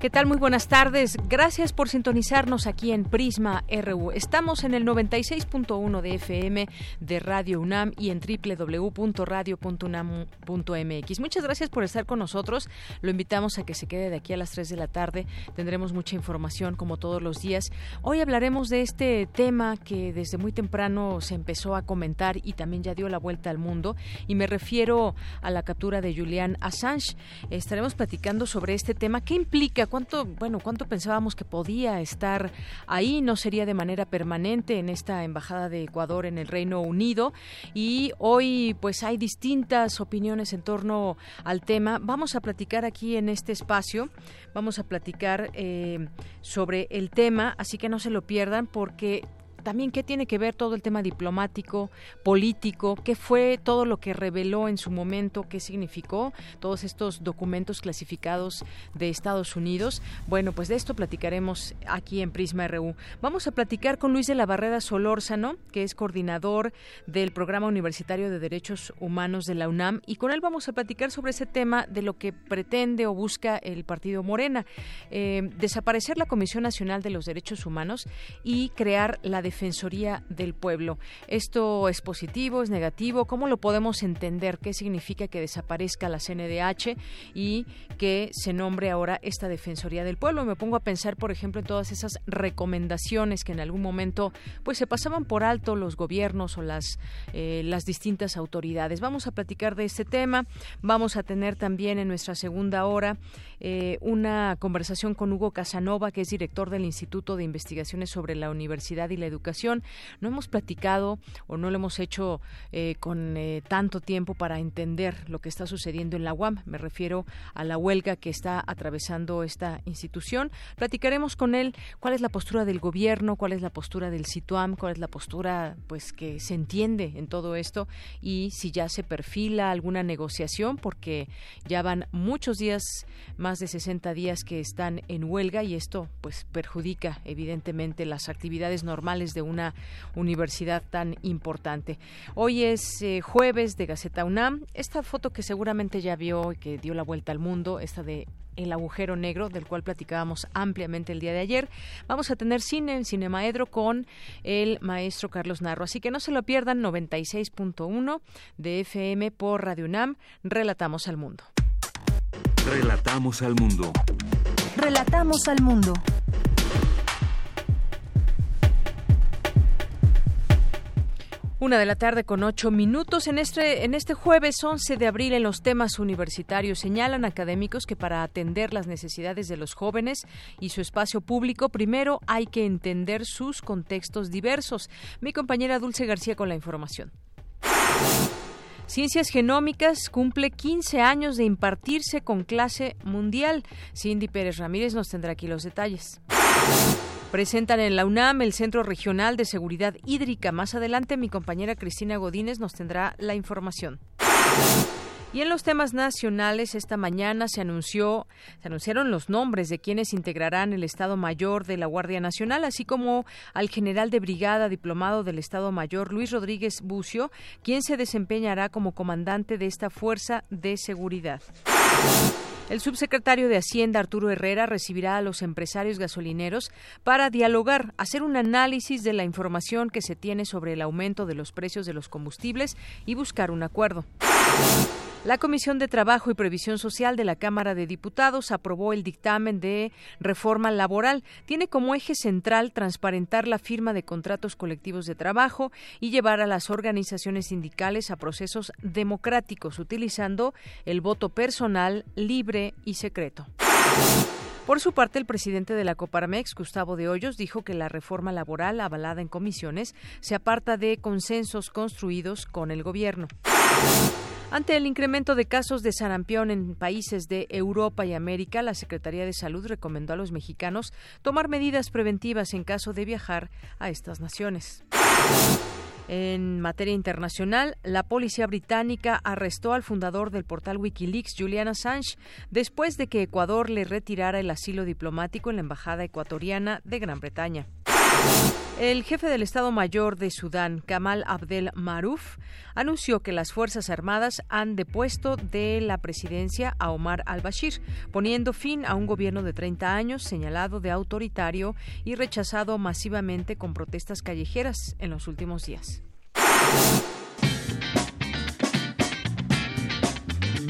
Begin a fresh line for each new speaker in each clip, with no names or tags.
¿Qué tal? Muy buenas tardes. Gracias por sintonizarnos aquí en Prisma RU. Estamos en el 96.1 de FM de Radio UNAM y en www.radio.unam.mx. Muchas gracias por estar con nosotros. Lo invitamos a que se quede de aquí a las 3 de la tarde. Tendremos mucha información como todos los días. Hoy hablaremos de este tema que desde muy temprano se empezó a comentar y también ya dio la vuelta al mundo y me refiero a la captura de Julian Assange. Estaremos platicando sobre este tema. ¿Qué implica cuánto, bueno, cuánto pensábamos que podía estar ahí, no sería de manera permanente en esta embajada de Ecuador en el Reino Unido y hoy pues hay distintas opiniones en torno al tema. Vamos a platicar aquí en este espacio, vamos a platicar eh, sobre el tema, así que no se lo pierdan porque también qué tiene que ver todo el tema diplomático, político, qué fue todo lo que reveló en su momento, qué significó todos estos documentos clasificados de Estados Unidos. Bueno, pues de esto platicaremos aquí en Prisma RU. Vamos a platicar con Luis de la Barrera Solórzano, que es coordinador del Programa Universitario de Derechos Humanos de la UNAM, y con él vamos a platicar sobre ese tema de lo que pretende o busca el Partido Morena, eh, desaparecer la Comisión Nacional de los Derechos Humanos y crear la Defensoría del Pueblo. ¿Esto es positivo, es negativo? ¿Cómo lo podemos entender? ¿Qué significa que desaparezca la CNDH y que se nombre ahora esta Defensoría del Pueblo? Me pongo a pensar, por ejemplo, en todas esas recomendaciones que en algún momento pues se pasaban por alto los gobiernos o las, eh, distintas autoridades. Vamos a platicar de este tema. Vamos a tener también en nuestra segunda hora eh, una conversación con Hugo Casanova, que es director del Instituto de Investigaciones sobre la Universidad y la Educación No hemos platicado o no lo hemos hecho eh, con eh, tanto tiempo para entender lo que está sucediendo en la UAM. Me refiero a la huelga que está atravesando esta institución. Platicaremos con él cuál es la postura del gobierno, cuál es la postura del SITUAM, cuál es la postura pues que se entiende en todo esto y si ya se perfila alguna negociación porque ya van muchos días, más de 60 días que están en huelga y esto pues perjudica evidentemente las actividades normales de una universidad tan importante. Hoy es eh, jueves de Gaceta UNAM. Esta foto que seguramente ya vio y que dio la vuelta al mundo, esta de el agujero negro, del cual platicábamos ampliamente el día de ayer. Vamos a tener cine en Cinemaedro con el maestro Carlos Narro. Así que no se lo pierdan, 96.1 de FM por Radio UNAM. Relatamos al mundo.
Relatamos al mundo.
Relatamos al mundo.
Una de la tarde con ocho minutos. En este, en este jueves 11 de abril, en los temas universitarios, señalan académicos que para atender las necesidades de los jóvenes y su espacio público, primero hay que entender sus contextos diversos. Mi compañera Dulce García con la información. Ciencias Genómicas cumple 15 años de impartirse con clase mundial. Cindy Pérez Ramírez nos tendrá aquí los detalles. Presentan en la UNAM el Centro Regional de Seguridad Hídrica. Más adelante mi compañera Cristina Godínez nos tendrá la información. Y en los temas nacionales, esta mañana se anunció, se anunciaron los nombres de quienes integrarán el Estado Mayor de la Guardia Nacional, así como al general de brigada diplomado del Estado Mayor Luis Rodríguez Bucio, quien se desempeñará como comandante de esta fuerza de seguridad. El subsecretario de Hacienda, Arturo Herrera, recibirá a los empresarios gasolineros para dialogar, hacer un análisis de la información que se tiene sobre el aumento de los precios de los combustibles y buscar un acuerdo. La Comisión de Trabajo y Previsión Social de la Cámara de Diputados aprobó el dictamen de reforma laboral. Tiene como eje central transparentar la firma de contratos colectivos de trabajo y llevar a las organizaciones sindicales a procesos democráticos utilizando el voto personal, libre y secreto. Por su parte, el presidente de la Coparmex, Gustavo de Hoyos, dijo que la reforma laboral avalada en comisiones se aparta de consensos construidos con el gobierno. Ante el incremento de casos de sarampión en países de Europa y América, la Secretaría de Salud recomendó a los mexicanos tomar medidas preventivas en caso de viajar a estas naciones. En materia internacional, la policía británica arrestó al fundador del portal Wikileaks, Julian Assange, después de que Ecuador le retirara el asilo diplomático en la embajada ecuatoriana de Gran Bretaña. El jefe del Estado Mayor de Sudán, Kamal Abdel Maruf, anunció que las Fuerzas Armadas han depuesto de la presidencia a Omar al-Bashir, poniendo fin a un gobierno de 30 años señalado de autoritario y rechazado masivamente con protestas callejeras en los últimos días.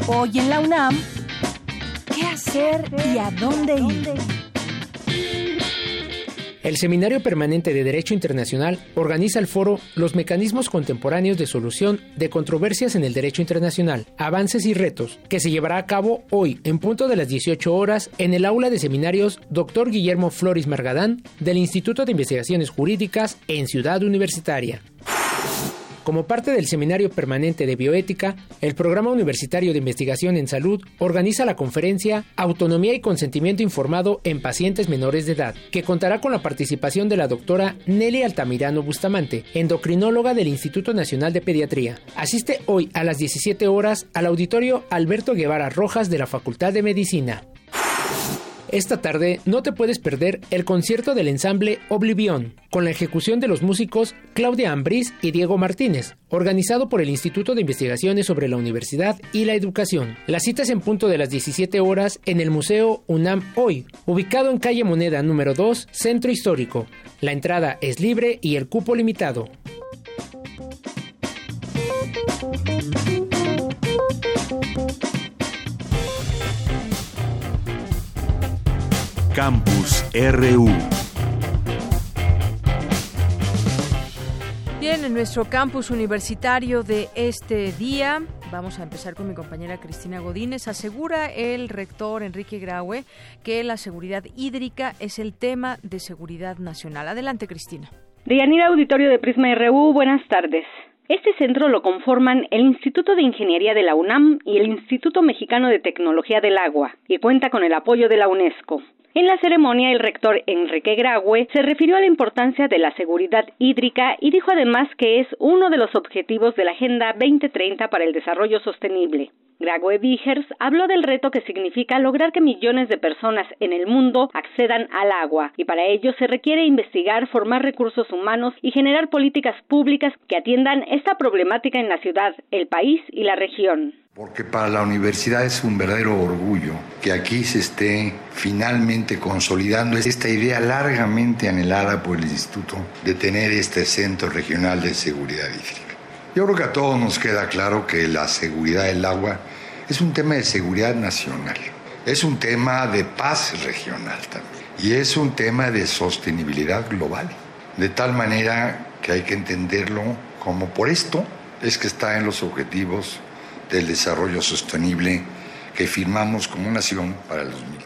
Hoy en la UNAM, ¿qué hacer y a dónde ir?
El Seminario Permanente de Derecho Internacional organiza el foro Los mecanismos contemporáneos de solución de controversias en el derecho internacional, avances y retos, que se llevará a cabo hoy en punto de las 18 horas en el aula de seminarios Dr. Guillermo Flores Margadán del Instituto de Investigaciones Jurídicas en Ciudad Universitaria. Como parte del Seminario Permanente de Bioética, el Programa Universitario de Investigación en Salud organiza la conferencia Autonomía y Consentimiento Informado en Pacientes Menores de Edad, que contará con la participación de la doctora Nelly Altamirano Bustamante, endocrinóloga del Instituto Nacional de Pediatría. Asiste hoy a las 17 horas al auditorio Alberto Guevara Rojas de la Facultad de Medicina. Esta tarde no te puedes perder el concierto del ensamble Oblivion, con la ejecución de los músicos Claudia Ambriz y Diego Martínez, organizado por el Instituto de Investigaciones sobre la Universidad y la Educación. La cita es en punto de las 17 horas en el Museo UNAM Hoy, ubicado en calle Moneda número 2, Centro Histórico. La entrada es libre y el cupo limitado.
Campus RU.
Bien, en nuestro campus universitario de este día, vamos a empezar con mi compañera Cristina Godínez. Asegura el rector Enrique Graue que la seguridad hídrica es el tema de seguridad nacional. Adelante, Cristina.
Deyanira Auditorio de Prisma RU, buenas tardes. Este centro lo conforman el Instituto de Ingeniería de la UNAM y el Instituto Mexicano de Tecnología del Agua, y cuenta con el apoyo de la UNESCO. En la ceremonia, el rector Enrique Graue se refirió a la importancia de la seguridad hídrica y dijo además que es uno de los objetivos de la Agenda 2030 para el Desarrollo Sostenible. Graue Vigers habló del reto que significa lograr que millones de personas en el mundo accedan al agua y para ello se requiere investigar, formar recursos humanos y generar políticas públicas que atiendan esta problemática en la ciudad, el país y la región.
Porque para la universidad es un verdadero orgullo que aquí se esté finalmente consolidando esta idea largamente anhelada por el Instituto de tener este Centro Regional de Seguridad Hídrica. Yo creo que a todos nos queda claro que la seguridad del agua es un tema de seguridad nacional, es un tema de paz regional también y es un tema de sostenibilidad global. De tal manera que hay que entenderlo como por esto es que está en los objetivos del desarrollo sostenible que firmamos como nación para 2030.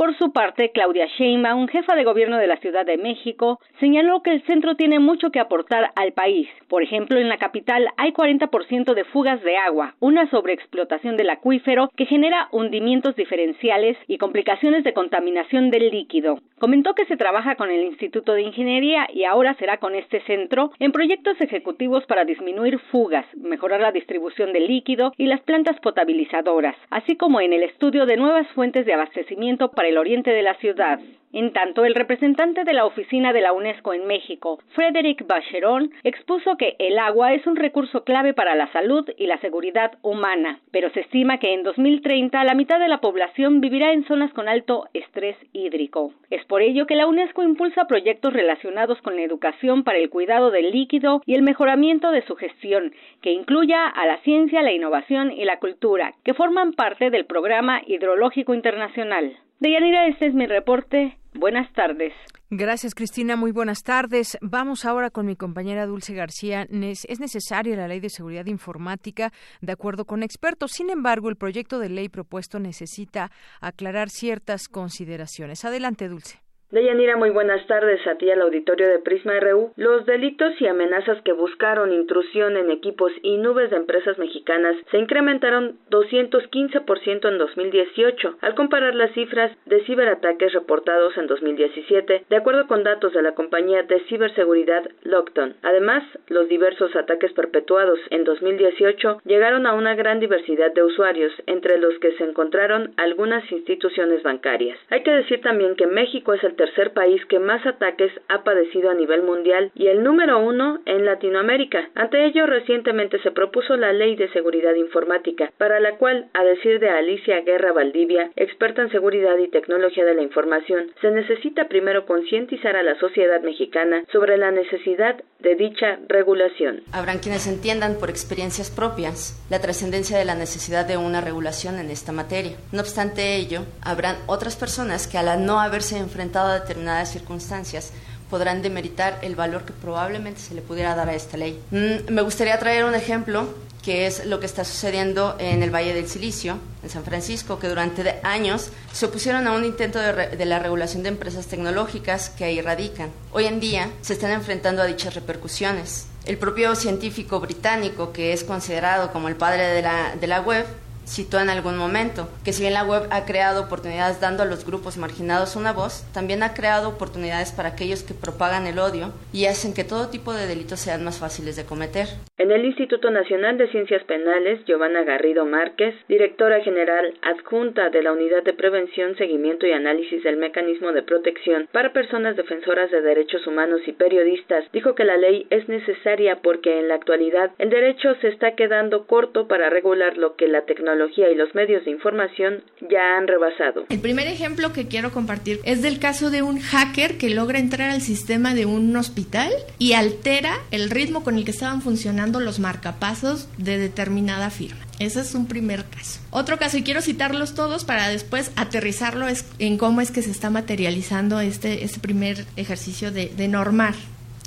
Por su parte, Claudia Sheinbaum, jefa de gobierno de la Ciudad de México, señaló que el centro tiene mucho que aportar al país. Por ejemplo, en la capital hay 40% de fugas de agua, una sobreexplotación del acuífero que genera hundimientos diferenciales y complicaciones de contaminación del líquido. Comentó que se trabaja con el Instituto de Ingeniería y ahora será con este centro en proyectos ejecutivos para disminuir fugas, mejorar la distribución del líquido y las plantas potabilizadoras, así como en el estudio de nuevas fuentes de abastecimiento para el oriente de la ciudad. En tanto, el representante de la oficina de la UNESCO en México, Frederick Bacheron, expuso que el agua es un recurso clave para la salud y la seguridad humana, pero se estima que en 2030 la mitad de la población vivirá en zonas con alto estrés hídrico. Es por ello que la UNESCO impulsa proyectos relacionados con la educación para el cuidado del líquido y el mejoramiento de su gestión, que incluya a la ciencia, la innovación y la cultura, que forman parte del Programa Hidrológico Internacional. Deyanira, este es mi reporte. Buenas tardes.
Gracias, Cristina. Muy buenas tardes. Vamos ahora con mi compañera Dulce García. Es necesaria la ley de seguridad informática, de acuerdo con expertos. Sin embargo, el proyecto de ley propuesto necesita aclarar ciertas consideraciones. Adelante, Dulce.
Deyanira, muy buenas tardes a ti al auditorio de Prisma RU. Los delitos y amenazas que buscaron intrusión en equipos y nubes de empresas mexicanas se incrementaron 215% en 2018, al comparar las cifras de ciberataques reportados en 2017, de acuerdo con datos de la compañía de ciberseguridad Lockton. Además, los diversos ataques perpetuados en 2018 llegaron a una gran diversidad de usuarios, entre los que se encontraron algunas instituciones bancarias. Hay que decir también que México es el tercer país que más ataques ha padecido a nivel mundial y el número uno en Latinoamérica. Ante ello, recientemente se propuso la Ley de Seguridad Informática, para la cual, a decir de Alicia Guerra Valdivia, experta en seguridad y tecnología de la información, se necesita primero concientizar a la sociedad mexicana sobre la necesidad de dicha regulación.
Habrán quienes entiendan por experiencias propias la trascendencia de la necesidad de una regulación en esta materia. No obstante ello, habrán otras personas que al no haberse enfrentado determinadas circunstancias podrán demeritar el valor que probablemente se le pudiera dar a esta ley. Mm, me gustaría traer un ejemplo que es lo que está sucediendo en el Valle del Silicio, en San Francisco, que durante años se opusieron a un intento de, la regulación de empresas tecnológicas que ahí radican. Hoy en día se están enfrentando a dichas repercusiones. El propio científico británico, que es considerado como el padre de la web, citó en algún momento, que si bien la web ha creado oportunidades dando a los grupos marginados una voz, también ha creado oportunidades para aquellos que propagan el odio y hacen que todo tipo de delitos sean más fáciles de cometer.
En el Instituto Nacional de Ciencias Penales, Giovanna Garrido Márquez, directora general adjunta de la Unidad de Prevención, Seguimiento y Análisis del Mecanismo de Protección para Personas Defensoras de Derechos Humanos y Periodistas, dijo que la ley es necesaria porque en la actualidad el derecho se está quedando corto para regular lo que la tecnología y los medios de información ya han rebasado.
El primer ejemplo que quiero compartir es del caso de un hacker que logra entrar al sistema de un hospital y altera el ritmo con el que estaban funcionando los marcapasos de determinada firma. Ese es un primer caso. Otro caso, y quiero citarlos todos para después aterrizarlo en cómo es que se está materializando este, este primer ejercicio de, de normar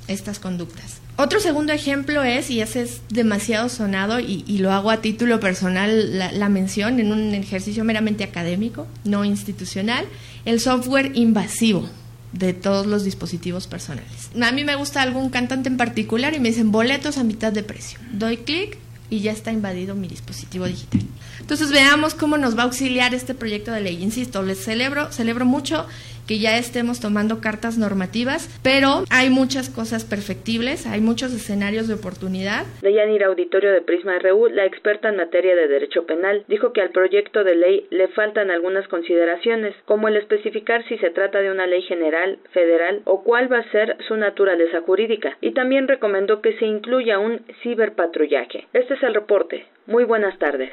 estas conductas. Otro segundo ejemplo es, y ese es demasiado sonado y, lo hago a título personal la, mención en un ejercicio meramente académico, no institucional, el software invasivo de todos los dispositivos personales. A mí me gusta algún cantante en particular y me dicen boletos a mitad de precio. Doy clic y ya está invadido mi dispositivo digital. Entonces veamos cómo nos va a auxiliar este proyecto de ley. Insisto, les celebro, celebro mucho que ya estemos tomando cartas normativas, pero hay muchas cosas perfectibles, hay muchos escenarios de oportunidad.
Deyanira Auditorio de Prisma RU, la experta en materia de derecho penal, dijo que al proyecto de ley le faltan algunas consideraciones, como el especificar si se trata de una ley general, federal o cuál va a ser su naturaleza jurídica, y también recomendó que se incluya un ciberpatrullaje. Este es el reporte. Muy buenas tardes.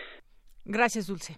Gracias, Dulce.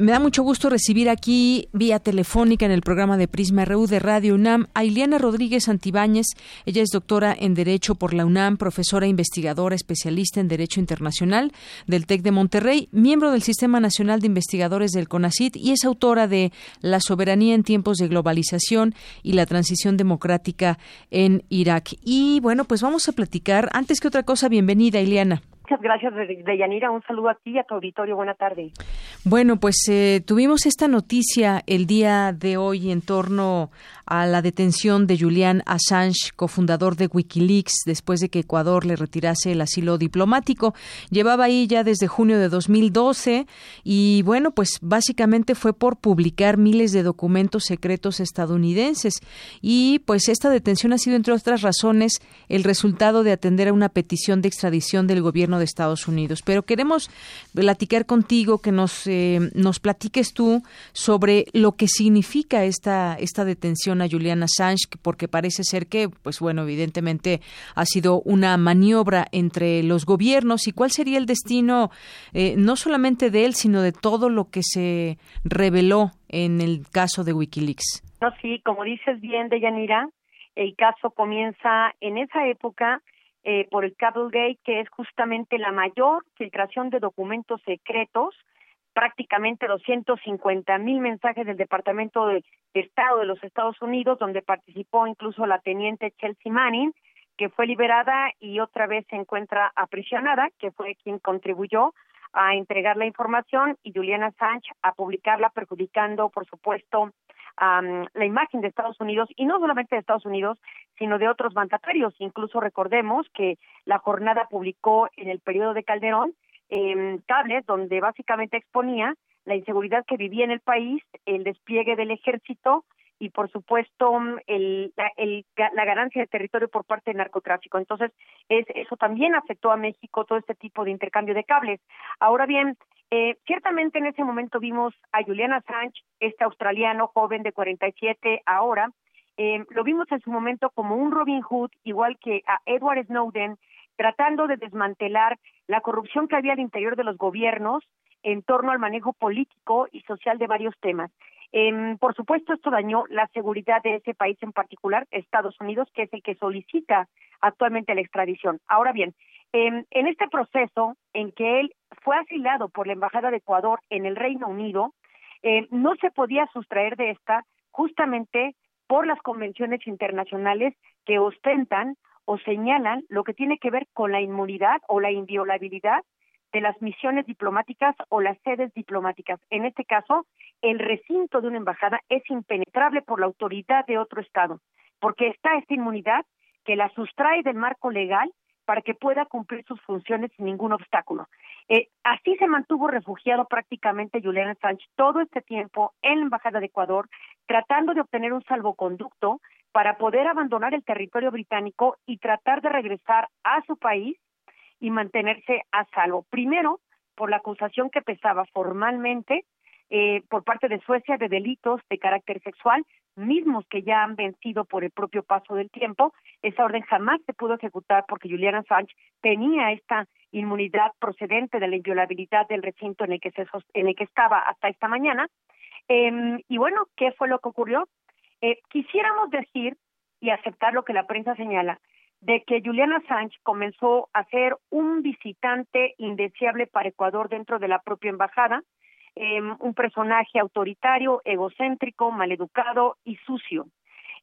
Me da mucho gusto recibir aquí vía telefónica en el programa de Prisma RU de Radio UNAM a Ileana Rodríguez Antibáñez. Ella es doctora en Derecho por la UNAM, profesora investigadora especialista en Derecho Internacional del TEC de Monterrey, miembro del Sistema Nacional de Investigadores del CONACIT y es autora de La soberanía en tiempos de globalización y la transición democrática en Irak. Y bueno, pues vamos a platicar. Antes que otra cosa, bienvenida, Ileana.
Muchas gracias, Deyanira. Un saludo a ti y a tu auditorio. Buena tarde.
Bueno, pues eh, tuvimos esta noticia el día de hoy en torno a la detención de Julian Assange, cofundador de Wikileaks, después de que Ecuador le retirase el asilo diplomático. Llevaba ahí ya desde junio de 2012 y bueno, pues básicamente fue por publicar miles de documentos secretos estadounidenses y pues esta detención ha sido entre otras razones el resultado de atender a una petición de extradición del gobierno de Estados Unidos. Pero queremos platicar contigo, que nos, eh, nos platiques tú sobre lo que significa esta, esta detención a Julian Assange porque parece ser que, pues bueno, evidentemente ha sido una maniobra entre los gobiernos y cuál sería el destino eh, no solamente de él, sino de todo lo que se reveló en el caso de Wikileaks.
No, sí, como dices bien, Deyanira, el caso comienza en esa época eh, por el Gate, que es justamente la mayor filtración de documentos secretos, prácticamente 250 mil mensajes del Departamento de Estado de los Estados Unidos, donde participó incluso la teniente Chelsea Manning, que fue liberada y otra vez se encuentra aprisionada, que fue quien contribuyó a entregar la información y Juliana Sánchez a publicarla, perjudicando, por supuesto, la imagen de Estados Unidos y no solamente de Estados Unidos, sino de otros mandatarios. Incluso recordemos que la jornada publicó en el periodo de Calderón eh, cables donde básicamente exponía la inseguridad que vivía en el país, el despliegue del ejército y por supuesto el, la, el, la ganancia de territorio por parte del narcotráfico. Entonces, es, eso también afectó a México, todo este tipo de intercambio de cables. Ahora bien, eh, ciertamente en ese momento vimos a Juliana Sánchez, este australiano joven de 47 ahora, eh, lo vimos en su momento como un Robin Hood, igual que a Edward Snowden, tratando de desmantelar la corrupción que había al interior de los gobiernos en torno al manejo político y social de varios temas. Eh, por supuesto, esto dañó la seguridad de ese país en particular, Estados Unidos, que es el que solicita actualmente la extradición. Ahora bien, eh, en este proceso en que él fue asilado por la Embajada de Ecuador en el Reino Unido, eh, no se podía sustraer de esta justamente por las convenciones internacionales que ostentan o señalan lo que tiene que ver con la inmunidad o la inviolabilidad de las misiones diplomáticas o las sedes diplomáticas. En este caso, el recinto de una embajada es impenetrable por la autoridad de otro Estado, porque está esta inmunidad que la sustrae del marco legal para que pueda cumplir sus funciones sin ningún obstáculo. Eh, así se mantuvo refugiado prácticamente Julian Sánchez todo este tiempo en la Embajada de Ecuador, tratando de obtener un salvoconducto para poder abandonar el territorio británico y tratar de regresar a su país y mantenerse a salvo. Primero, por la acusación que pesaba formalmente eh, por parte de Suecia de delitos de carácter sexual, mismos que ya han vencido por el propio paso del tiempo. Esa orden jamás se pudo ejecutar porque Julian Assange tenía esta inmunidad procedente de la inviolabilidad del recinto en el que se en el que estaba hasta esta mañana. Eh, y bueno, ¿qué fue lo que ocurrió? Eh, quisiéramos decir y aceptar lo que la prensa señala, de que Juliana Assange comenzó a ser un visitante indeseable para Ecuador dentro de la propia embajada, eh, un personaje autoritario, egocéntrico, maleducado y sucio.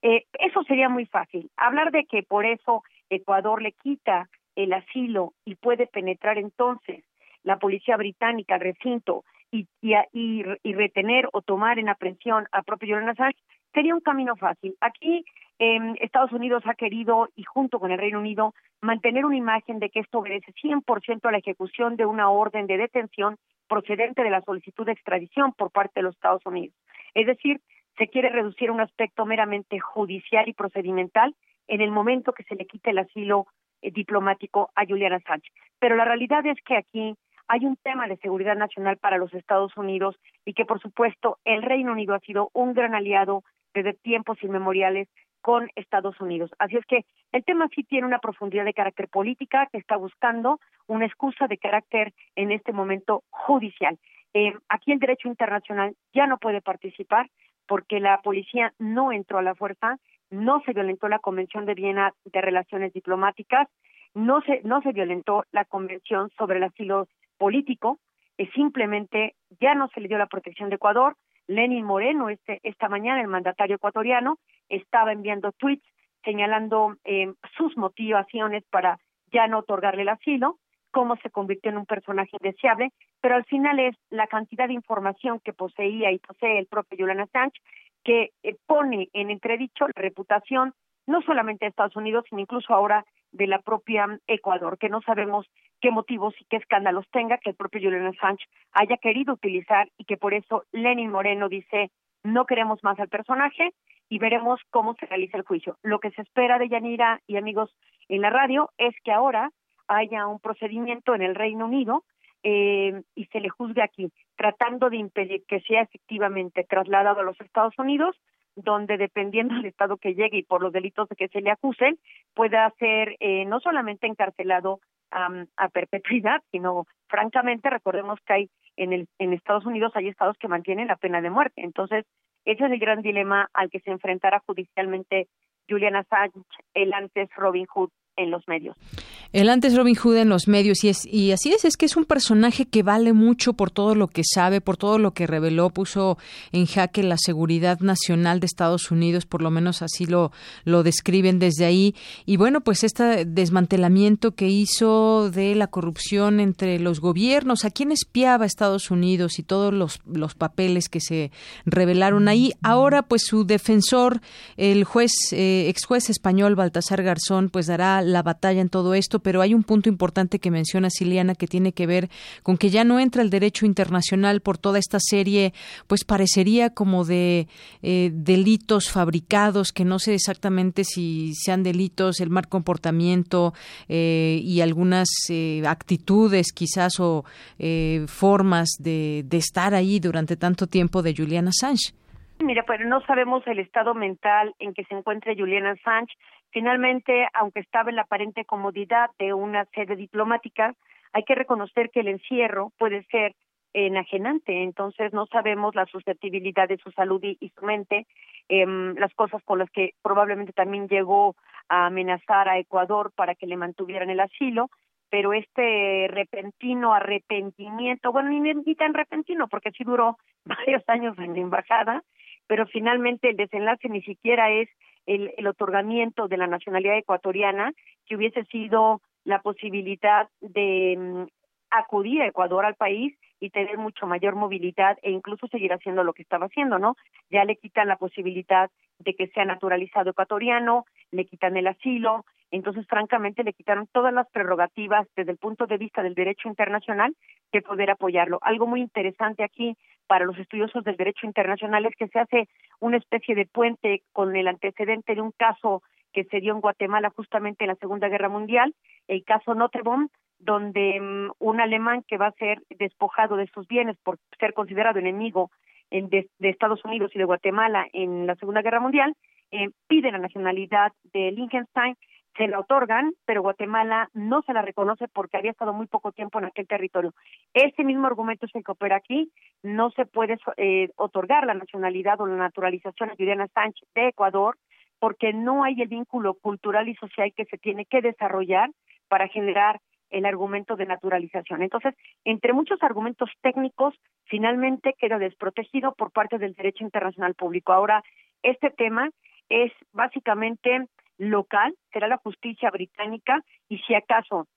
Eh, eso sería muy fácil. Hablar de que por eso Ecuador le quita el asilo y puede penetrar entonces la policía británica al recinto y, y, y, retener o tomar en aprehensión a propio Julian Assange sería un camino fácil. Aquí eh, Estados Unidos ha querido, y junto con el Reino Unido, mantener una imagen de que esto obedece 100% a la ejecución de una orden de detención procedente de la solicitud de extradición por parte de los Estados Unidos. Es decir, se quiere reducir un aspecto meramente judicial y procedimental en el momento que se le quite el asilo eh, diplomático a Juliana Sánchez. Pero la realidad es que aquí hay un tema de seguridad nacional para los Estados Unidos y que, por supuesto, el Reino Unido ha sido un gran aliado desde tiempos inmemoriales con Estados Unidos. Así es que el tema sí tiene una profundidad de carácter política que está buscando una excusa de carácter en este momento judicial. Eh, aquí el derecho internacional ya no puede participar porque la policía no entró a la fuerza, no se violentó la Convención de Viena de Relaciones Diplomáticas, no se, no se violentó la Convención sobre el Asilo Político, es simplemente ya no se le dio la protección de Ecuador, Lenin Moreno, este, esta mañana, el mandatario ecuatoriano, estaba enviando tweets señalando eh, sus motivaciones para ya no otorgarle el asilo, cómo se convirtió en un personaje indeseable, pero al final es la cantidad de información que poseía y posee el propio Julian Assange que eh, pone en entredicho la reputación no solamente de Estados Unidos, sino incluso ahora de la propia Ecuador, que no sabemos qué motivos y qué escándalos tenga que el propio Julian Assange haya querido utilizar y que por eso Lenin Moreno dice no queremos más al personaje y veremos cómo se realiza el juicio. Lo que se espera de Yanira y amigos en la radio es que ahora haya un procedimiento en el Reino Unido eh, y se le juzgue aquí, tratando de impedir que sea efectivamente trasladado a los Estados Unidos donde dependiendo del estado que llegue y por los delitos de que se le acusen, pueda ser eh, no solamente encarcelado a perpetuidad, sino francamente recordemos que hay en, el, en Estados Unidos hay estados que mantienen la pena de muerte. Entonces, ese es el gran dilema al que se enfrentará judicialmente Julian Assange, el antes Robin Hood en los medios.
El antes Robin Hood en los medios y es y así es, es que es un personaje que vale mucho por todo lo que sabe, por todo lo que reveló, puso en jaque la seguridad nacional de Estados Unidos, por lo menos así lo lo describen desde ahí y bueno, pues este desmantelamiento que hizo de la corrupción entre los gobiernos, a quién espiaba Estados Unidos y todos los los papeles que se revelaron ahí. Ahora pues su defensor, el juez eh, ex juez español Baltasar Garzón, pues dará la batalla en todo esto, pero hay un punto importante que menciona Siliana que tiene que ver con que ya no entra el derecho internacional por toda esta serie, pues parecería como de eh, delitos fabricados, que no sé exactamente si sean delitos, el mal comportamiento eh, y algunas eh, actitudes quizás o formas de, estar ahí durante tanto tiempo de Julian Assange.
Mira, pues no sabemos el estado mental en que se encuentra Julian Assange. Finalmente, aunque estaba en la aparente comodidad de una sede diplomática, hay que reconocer que el encierro puede ser enajenante, entonces no sabemos la susceptibilidad de su salud y, su mente, em, las cosas por las que probablemente también llegó a amenazar a Ecuador para que le mantuvieran el asilo, pero este repentino arrepentimiento, bueno, ni, ni tan repentino, porque sí duró varios años en la embajada, pero finalmente el desenlace ni siquiera es el, el otorgamiento de la nacionalidad ecuatoriana, que hubiese sido la posibilidad de mm, acudir a Ecuador al país y tener mucho mayor movilidad e incluso seguir haciendo lo que estaba haciendo, ¿no? Ya le quitan la posibilidad de que sea naturalizado ecuatoriano, le quitan el asilo, entonces francamente le quitaron todas las prerrogativas desde el punto de vista del derecho internacional de poder apoyarlo. Algo muy interesante aquí para los estudiosos del derecho internacional es que se hace una especie de puente con el antecedente de un caso que se dio en Guatemala justamente en la Segunda Guerra Mundial, el caso Notebom, donde mm, un alemán que va a ser despojado de sus bienes por ser considerado enemigo de, Estados Unidos y de Guatemala en la Segunda Guerra Mundial, eh, pide la nacionalidad de Liechtenstein se la otorgan, pero Guatemala no se la reconoce porque había estado muy poco tiempo en aquel territorio. Ese mismo argumento es el que opera aquí. No se puede eh, otorgar la nacionalidad o la naturalización a Juliana Sánchez de Ecuador porque no hay el vínculo cultural y social que se tiene que desarrollar para generar el argumento de naturalización. Entonces, entre muchos argumentos técnicos, finalmente queda desprotegido por parte del derecho internacional público. Ahora, este tema es básicamente local, será la justicia británica y si acaso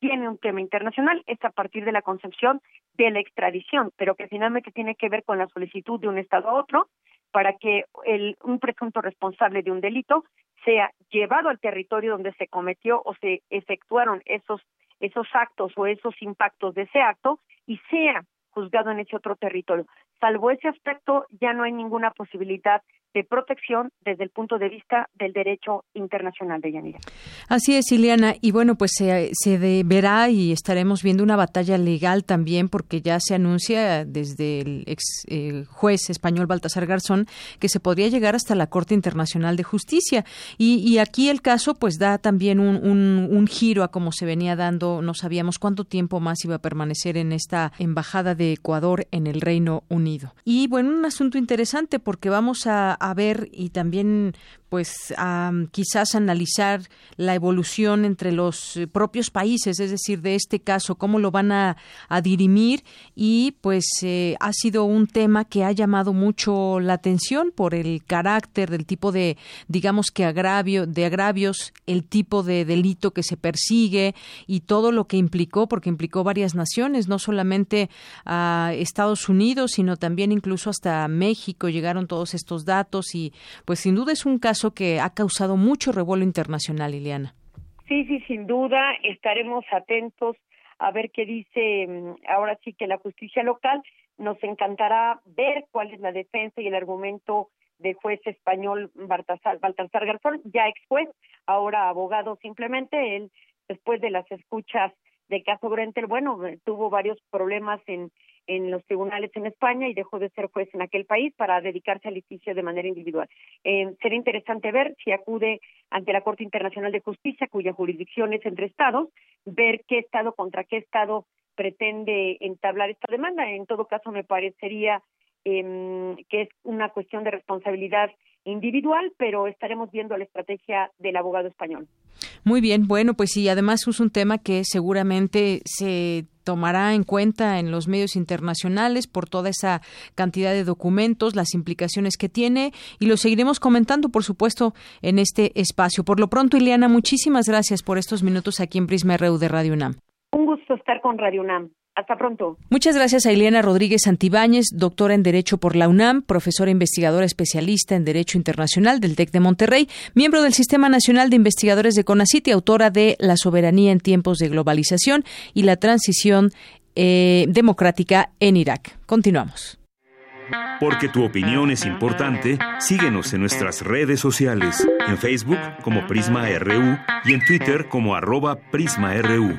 tiene un tema internacional es a partir de la concepción de la extradición, pero que finalmente tiene que ver con la solicitud de un Estado a otro para que el, un presunto responsable de un delito sea llevado al territorio donde se cometió o se efectuaron esos esos actos o esos impactos de ese acto y sea juzgado en ese otro territorio. Salvo ese aspecto, ya no hay ninguna posibilidad de protección desde el punto de vista del derecho internacional de Yanira.
Así es, Ileana. Y bueno, pues se, se verá y estaremos viendo una batalla legal también, porque ya se anuncia desde el ex eh, juez español Baltasar Garzón que se podría llegar hasta la Corte Internacional de Justicia. Y, aquí el caso, pues da también un, giro a como se venía dando. No sabíamos cuánto tiempo más iba a permanecer en esta embajada de Ecuador en el Reino Unido. Y bueno, un asunto interesante porque vamos a a ver y también pues quizás analizar la evolución entre los eh, propios países, es decir, de este caso, cómo lo van a, dirimir. Y pues eh, ha sido un tema que ha llamado mucho la atención por el carácter del tipo de, digamos que agravio, de agravios, el tipo de delito que se persigue y todo lo que implicó, porque implicó varias naciones, no solamente a Estados Unidos, sino también incluso hasta México llegaron todos estos datos y pues sin duda es un caso que ha causado mucho revuelo internacional, Liliana.
Sí, sí, sin duda. Estaremos atentos a ver qué dice mm, ahora sí que la justicia local. Nos encantará ver cuál es la defensa y el argumento del juez español Baltasar, Baltasar Garzón, ya ex juez, ahora abogado simplemente. Él, después de las escuchas del caso Brentel, bueno, tuvo varios problemas en, en los tribunales en España y dejó de ser juez en aquel país para dedicarse al litigio de manera individual. Eh, será interesante ver si acude ante la Corte Internacional de Justicia, cuya jurisdicción es entre estados, ver qué estado contra qué estado pretende entablar esta demanda. En todo caso, me parecería eh, que es una cuestión de responsabilidad individual, pero estaremos viendo la estrategia del abogado español.
Muy bien, bueno, pues sí, además es un tema que seguramente se tomará en cuenta en los medios internacionales por toda esa cantidad de documentos, las implicaciones que tiene y lo seguiremos comentando, por supuesto, en este espacio. Por lo pronto, Ileana, muchísimas gracias por estos minutos aquí en Prisma RU de Radio UNAM.
Un gusto estar con Radio UNAM. Hasta pronto.
Muchas gracias a Ileana Rodríguez Santibáñez, doctora en Derecho por la UNAM, profesora investigadora especialista en Derecho Internacional del TEC de Monterrey, miembro del Sistema Nacional de Investigadores de CONACIT y autora de La soberanía en tiempos de globalización y la transición eh, democrática en Irak. Continuamos.
Porque tu opinión es importante, síguenos en nuestras redes sociales, en Facebook como Prisma RU y en Twitter como arroba PrismaRU.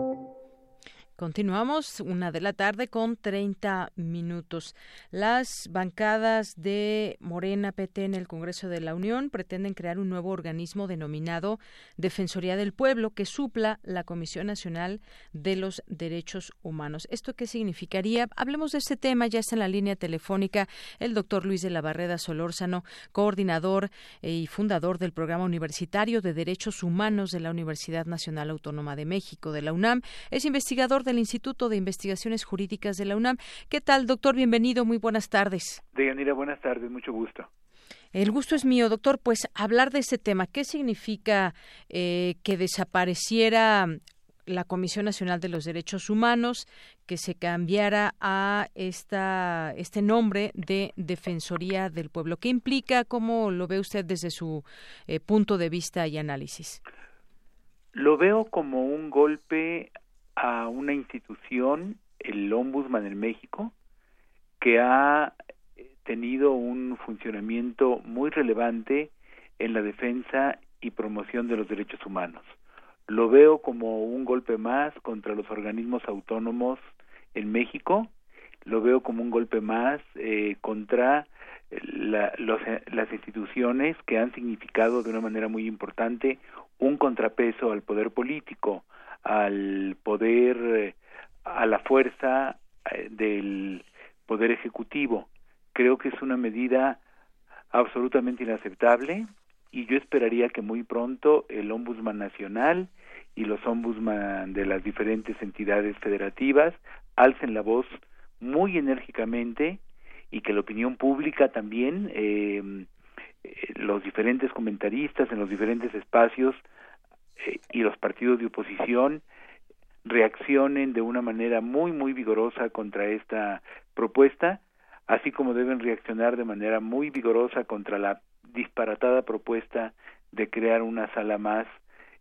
Continuamos, una de la tarde con 30 minutos. Las bancadas de Morena PT en el Congreso de la Unión pretenden crear un nuevo organismo denominado Defensoría del Pueblo que supla la Comisión Nacional de los Derechos Humanos. ¿Esto qué significaría? Hablemos de este tema. Ya está en la línea telefónica el doctor Luis de la Barreda Solórzano, coordinador y fundador del Programa Universitario de Derechos Humanos de la Universidad Nacional Autónoma de México, de la UNAM. Es investigador de del Instituto de Investigaciones Jurídicas de la UNAM. ¿Qué tal, doctor? Bienvenido, muy buenas tardes.
Deyanira, buenas tardes, mucho gusto.
El gusto es mío, doctor. Pues hablar de ese tema, ¿qué significa eh, que desapareciera la Comisión Nacional de los Derechos Humanos, que se cambiara a esta, este nombre de Defensoría del Pueblo. ¿Qué implica? ¿Cómo lo ve usted desde su eh, punto de vista y análisis?
Lo veo como un golpe a una institución, el Ombudsman en México, que ha tenido un funcionamiento muy relevante en la defensa y promoción de los derechos humanos. Lo veo como un golpe más contra los organismos autónomos en México, lo veo como un golpe más eh, contra la, las instituciones que han significado de una manera muy importante un contrapeso al poder político, al poder, eh, a la fuerza eh, del poder ejecutivo. Creo que es una medida absolutamente inaceptable y yo esperaría que muy pronto el Ombudsman Nacional y los Ombudsman de las diferentes entidades federativas alcen la voz muy enérgicamente y que la opinión pública también, eh, los diferentes comentaristas en los diferentes espacios eh, y los partidos de oposición reaccionen de una manera muy muy vigorosa contra esta propuesta, así como deben reaccionar de manera muy vigorosa contra la disparatada propuesta de crear una sala más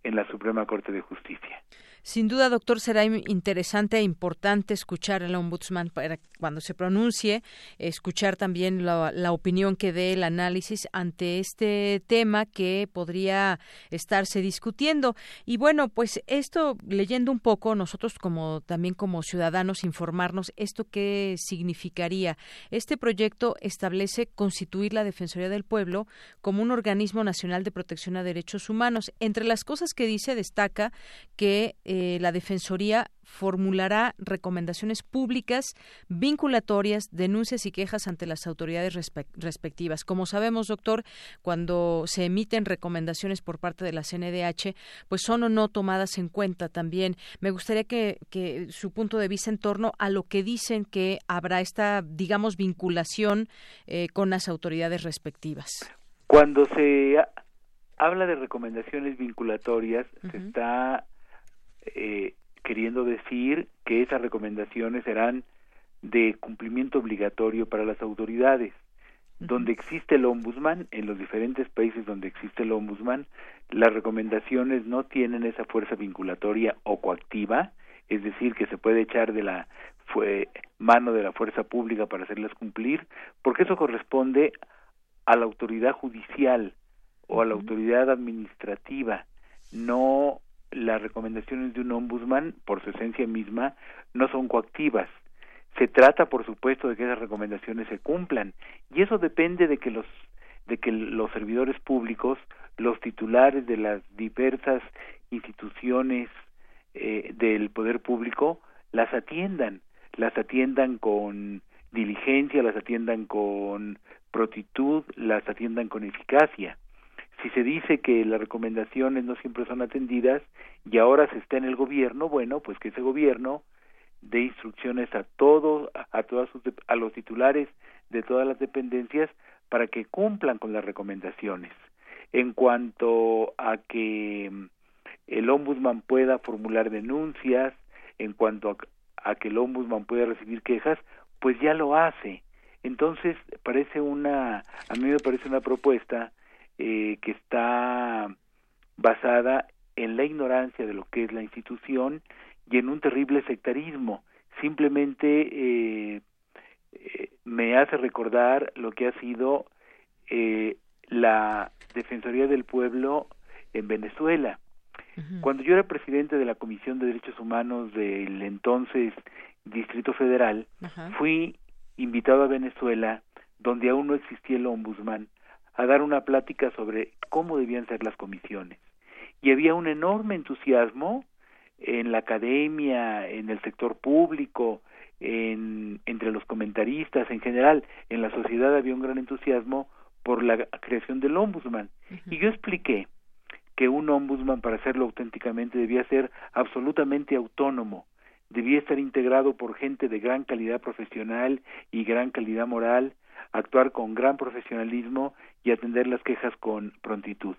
en la Suprema Corte de Justicia.
Sin duda, doctor, será interesante e importante escuchar al ombudsman para cuando se pronuncie, escuchar también la, la, opinión que dé el análisis ante este tema que podría estarse discutiendo. Y bueno, pues esto, leyendo un poco, nosotros como también como ciudadanos, informarnos esto qué significaría. Este proyecto establece constituir la Defensoría del Pueblo como un organismo nacional de protección a derechos humanos. Entre las cosas que dice, destaca que eh, la Defensoría formulará recomendaciones públicas vinculatorias, denuncias y quejas ante las autoridades respectivas. Como sabemos, doctor, cuando se emiten recomendaciones por parte de la CNDH, pues son o no tomadas en cuenta también. Me gustaría que, su punto de vista en torno a lo que dicen que habrá esta, digamos, vinculación eh, con las autoridades respectivas.
Cuando se habla de recomendaciones vinculatorias, se está eh, queriendo decir que esas recomendaciones serán de cumplimiento obligatorio para las autoridades. Donde existe el ombudsman, en los diferentes países donde existe el ombudsman, las recomendaciones no tienen esa fuerza vinculatoria o coactiva, es decir, que se puede echar de la fue mano de la fuerza pública para hacerlas cumplir, porque eso corresponde a la autoridad judicial o a la autoridad administrativa, no las recomendaciones de un ombudsman, por su esencia misma, no son coactivas. Se trata, por supuesto, de que esas recomendaciones se cumplan, y eso depende de que los de que los servidores públicos, los titulares de las diversas instituciones eh, del poder público, las atiendan, las atiendan con diligencia, las atiendan con protitud, las atiendan con eficacia si se dice que las recomendaciones no siempre son atendidas y ahora se está en el gobierno, bueno, pues que ese gobierno dé instrucciones a todos, a todas a los titulares de todas las dependencias para que cumplan con las recomendaciones. En cuanto a que mm, el ombudsman pueda formular denuncias, en cuanto a, a que el ombudsman pueda recibir quejas, pues ya lo hace. Entonces, parece una, a mí me parece una propuesta eh, que está basada en la ignorancia de lo que es la institución y en un terrible sectarismo. Simplemente eh, eh, me hace recordar lo que ha sido la Defensoría del Pueblo en Venezuela. Cuando yo era presidente de la Comisión de Derechos Humanos del entonces Distrito Federal, fui invitado a Venezuela, donde aún no existía el ombudsman, a dar una plática sobre cómo debían ser las comisiones. Y había un enorme entusiasmo en la academia, en el sector público, en, entre los comentaristas, en general, en la sociedad había un gran entusiasmo por la creación del ombudsman. Y yo expliqué que un ombudsman para hacerlo auténticamente debía ser absolutamente autónomo, debía estar integrado por gente de gran calidad profesional y gran calidad moral, actuar con gran profesionalismo y atender las quejas con prontitud.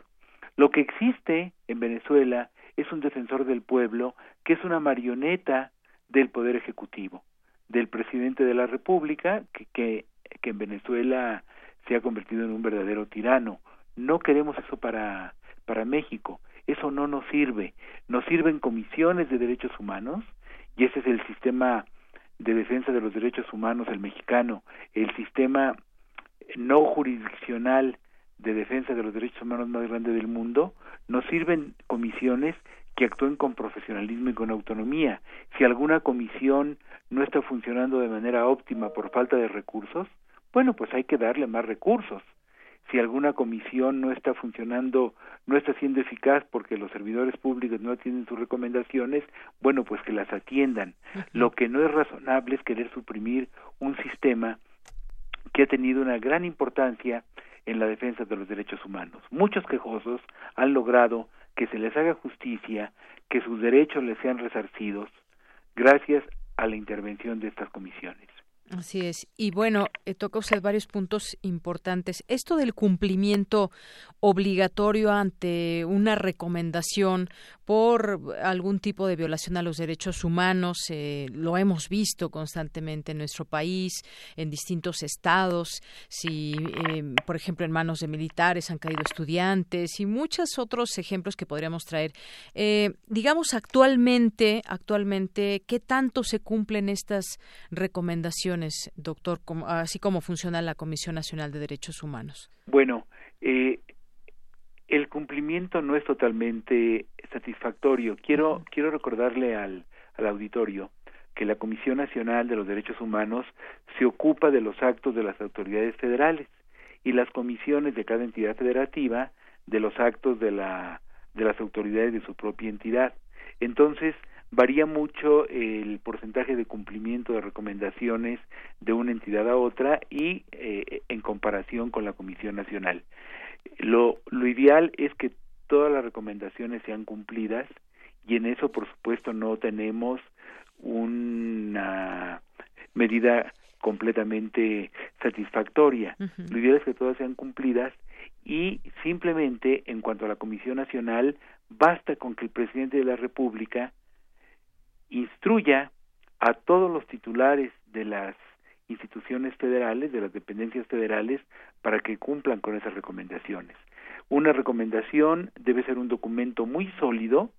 Lo que existe en Venezuela es un defensor del pueblo que es una marioneta del poder ejecutivo, del presidente de la República, que, que, que en Venezuela se ha convertido en un verdadero tirano. No queremos eso para, para México. Eso no nos sirve. Nos sirven comisiones de derechos humanos y ese es el sistema de defensa de los derechos humanos, el mexicano, el sistema no jurisdiccional de defensa de los derechos humanos más grande del mundo, nos sirven comisiones que actúen con profesionalismo y con autonomía. Si alguna comisión no está funcionando de manera óptima por falta de recursos, bueno, pues hay que darle más recursos. Si alguna comisión no está funcionando, no está siendo eficaz porque los servidores públicos no atienden sus recomendaciones, bueno, pues que las atiendan. Lo que no es razonable es querer suprimir un sistema que ha tenido una gran importancia en la defensa de los derechos humanos. Muchos quejosos han logrado que se les haga justicia, que sus derechos les sean resarcidos, gracias a la intervención de estas comisiones.
Así es. Y bueno, eh, toca usted varios puntos importantes. Esto del cumplimiento obligatorio ante una recomendación por algún tipo de violación a los derechos humanos, eh, lo hemos visto constantemente en nuestro país, en distintos estados, si, em, por ejemplo, en manos de militares han caído estudiantes y muchos otros ejemplos que podríamos traer. Eh, digamos, actualmente, actualmente, ¿qué tanto se cumplen estas recomendaciones? doctor, así como funciona la Comisión Nacional de Derechos Humanos?
Bueno, eh, el cumplimiento no es totalmente satisfactorio. Quiero, quiero recordarle al, al auditorio que la Comisión Nacional de los Derechos Humanos se ocupa de los actos de las autoridades federales y las comisiones de cada entidad federativa de los actos de la de las autoridades de su propia entidad. Entonces, varía mucho el porcentaje de cumplimiento de recomendaciones de una entidad a otra y eh, en comparación con la Comisión Nacional. Lo, lo ideal es que todas las recomendaciones sean cumplidas y en eso, por supuesto, no tenemos una medida completamente satisfactoria. Lo ideal es que todas sean cumplidas y simplemente en cuanto a la Comisión Nacional basta con que el presidente de la República instruya a todos los titulares de las instituciones federales, de las dependencias federales, para que cumplan con esas recomendaciones. Una recomendación debe ser un documento muy sólido,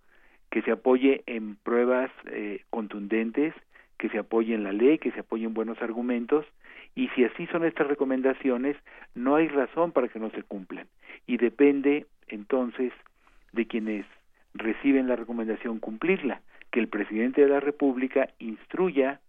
que se apoye en pruebas eh, contundentes, que se apoye en la ley, que se apoyen buenos argumentos, y si así son estas recomendaciones, no hay razón para que no se cumplan. Y depende entonces de quienes reciben la recomendación cumplirla, que el presidente de la República instruya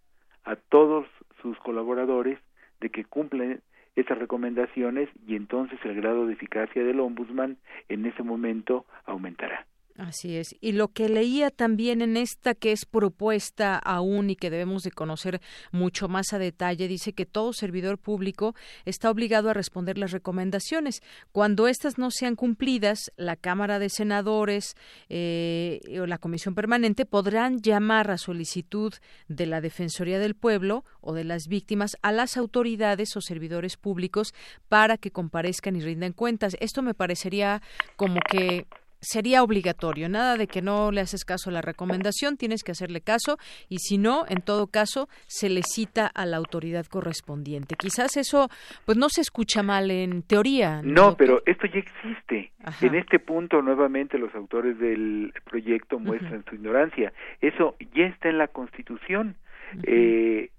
a todos sus colaboradores de que cumplen esas recomendaciones y entonces el grado de eficacia del ombudsman en ese momento aumentará.
Así es. Y lo que leía también en esta que es propuesta aún y que debemos de conocer mucho más a detalle, dice que todo servidor público está obligado a responder las recomendaciones. Cuando éstas no sean cumplidas, la Cámara de Senadores eh, o la Comisión Permanente podrán llamar a solicitud de la Defensoría del Pueblo o de las víctimas a las autoridades o servidores públicos para que comparezcan y rindan cuentas. Esto me parecería como que sería obligatorio, nada de que no le haces caso a la recomendación, tienes que hacerle caso y si no, en todo caso, se le cita a la autoridad correspondiente. Quizás eso pues no se escucha mal en teoría.
No, pero esto ya existe. En este punto nuevamente los autores del proyecto muestran su ignorancia. Eso ya está en la Constitución. eh,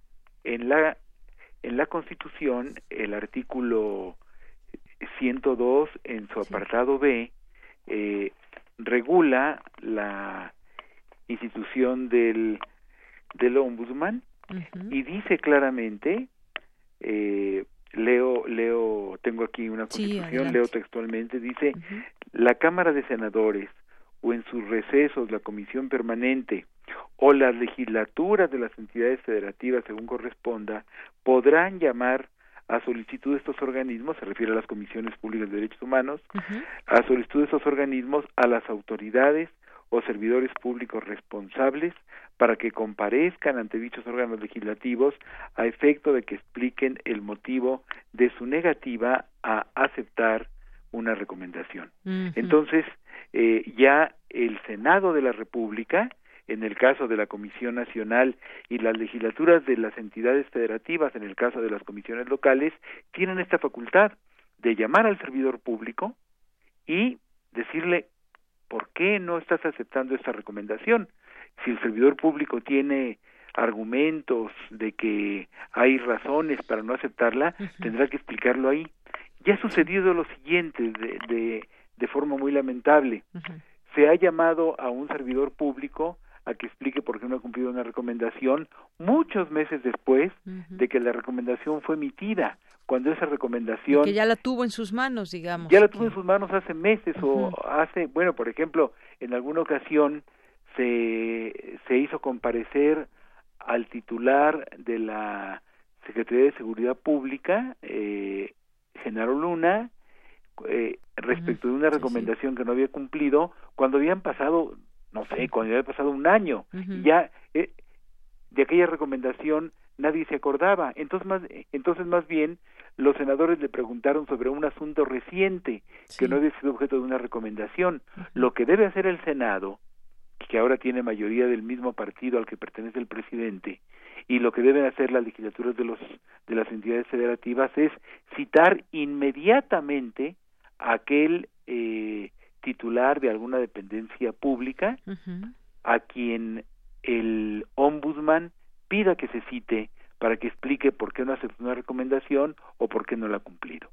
en la en la Constitución el artículo 102 en su apartado B eh, regula la institución del, del ombudsman y dice claramente, eh, leo, leo, tengo aquí una constitución, leo textualmente, dice, la Cámara de Senadores o en sus recesos la Comisión Permanente o las legislaturas de las entidades federativas según corresponda podrán llamar a solicitud de estos organismos, se refiere a las comisiones públicas de derechos humanos, a solicitud de estos organismos a las autoridades o servidores públicos responsables para que comparezcan ante dichos órganos legislativos a efecto de que expliquen el motivo de su negativa a aceptar una recomendación. Entonces, eh, ya el Senado de la República en el caso de la Comisión Nacional y las legislaturas de las entidades federativas, en el caso de las comisiones locales, tienen esta facultad de llamar al servidor público y decirle ¿por qué no estás aceptando esta recomendación? Si el servidor público tiene argumentos de que hay razones para no aceptarla, tendrá que explicarlo ahí. Ya ha sucedido lo siguiente de, de, de forma muy lamentable. Se ha llamado a un servidor público a que explique por qué no ha cumplido una recomendación muchos meses después de que la recomendación fue emitida cuando esa recomendación
que ya la tuvo en sus manos digamos.
Ya la tuvo en sus manos hace meses o hace bueno por ejemplo en alguna ocasión se se hizo comparecer al titular de la Secretaría de Seguridad Pública eh, Genaro Luna eh, respecto de una recomendación que no había cumplido cuando habían pasado no sé, cuando ya había pasado un año, y ya eh, de aquella recomendación nadie se acordaba. Entonces más, entonces más bien los senadores le preguntaron sobre un asunto reciente que no había sido objeto de una recomendación. Lo que debe hacer el Senado, que ahora tiene mayoría del mismo partido al que pertenece el presidente, y lo que deben hacer las legislaturas de los de las entidades federativas es citar inmediatamente a aquel eh, titular de alguna dependencia pública a quien el ombudsman pida que se cite para que explique por qué no aceptó una recomendación o por qué no la ha cumplido.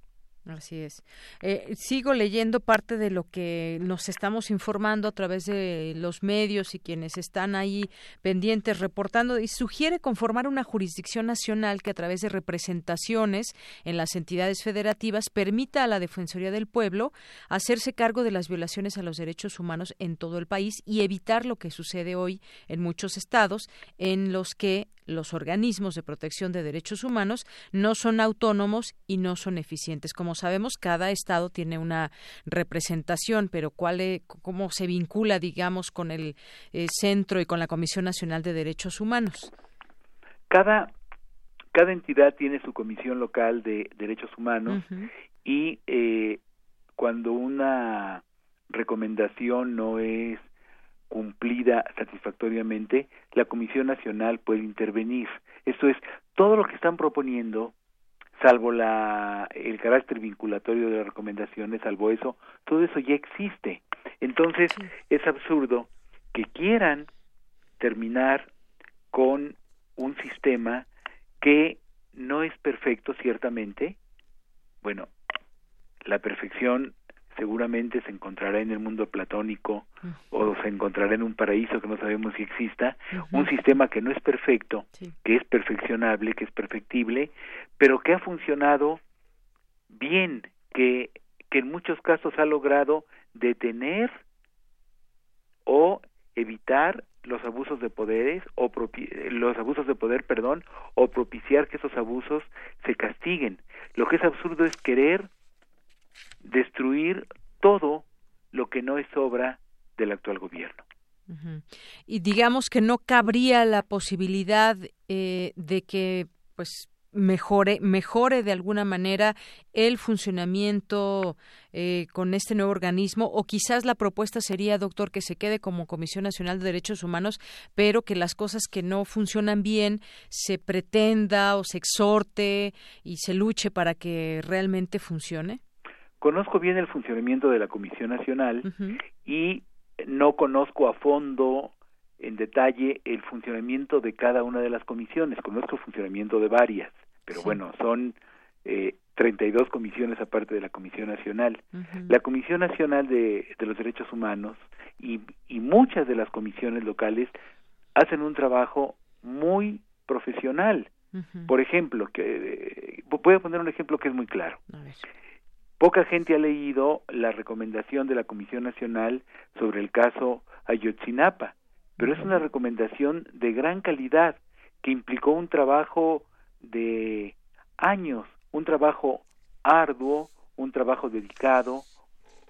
Así es. Eh, sigo leyendo parte de lo que nos estamos informando a través de los medios y quienes están ahí pendientes reportando y sugiere conformar una jurisdicción nacional que a través de representaciones en las entidades federativas permita a la Defensoría del Pueblo hacerse cargo de las violaciones a los derechos humanos en todo el país y evitar lo que sucede hoy en muchos estados en los que los organismos de protección de derechos humanos no son autónomos y no son eficientes. Como sabemos, cada estado tiene una representación, pero ¿cuál es, cómo se vincula, digamos, con el eh, centro y con la Comisión Nacional de Derechos Humanos?
Cada cada entidad tiene su comisión local de derechos humanos y eh, cuando una recomendación no es cumplida satisfactoriamente, la Comisión Nacional puede intervenir. Esto es, todo lo que están proponiendo, salvo la, el carácter vinculatorio de las recomendaciones, salvo eso, todo eso ya existe. Entonces, es absurdo que quieran terminar con un sistema que no es perfecto, ciertamente. Bueno, la perfección seguramente se encontrará en el mundo platónico o se encontrará en un paraíso que no sabemos si exista, un sistema que no es perfecto, que es perfeccionable, que es perfectible, pero que ha funcionado bien, que, que en muchos casos ha logrado detener o evitar los abusos de poderes o los abusos de poder, perdón, o propiciar que esos abusos se castiguen. Lo que es absurdo es querer destruir todo lo que no es obra del actual gobierno.
Y digamos que no cabría la posibilidad eh, de que pues mejore, mejore de alguna manera el funcionamiento eh, con este nuevo organismo o quizás la propuesta sería, doctor, que se quede como Comisión Nacional de Derechos Humanos, pero que las cosas que no funcionan bien se pretenda o se exhorte y se luche para que realmente funcione?
Conozco bien el funcionamiento de la Comisión Nacional y no conozco a fondo en detalle el funcionamiento de cada una de las comisiones, conozco el funcionamiento de varias, pero bueno, son eh, 32 comisiones aparte de la Comisión Nacional. La Comisión Nacional de, de los Derechos Humanos y, y, muchas de las comisiones locales hacen un trabajo muy profesional. Por ejemplo, que eh, voy a poner un ejemplo que es muy claro. Poca gente ha leído la recomendación de la Comisión Nacional sobre el caso Ayotzinapa, pero es una recomendación de gran calidad que implicó un trabajo de años, un trabajo arduo, un trabajo dedicado,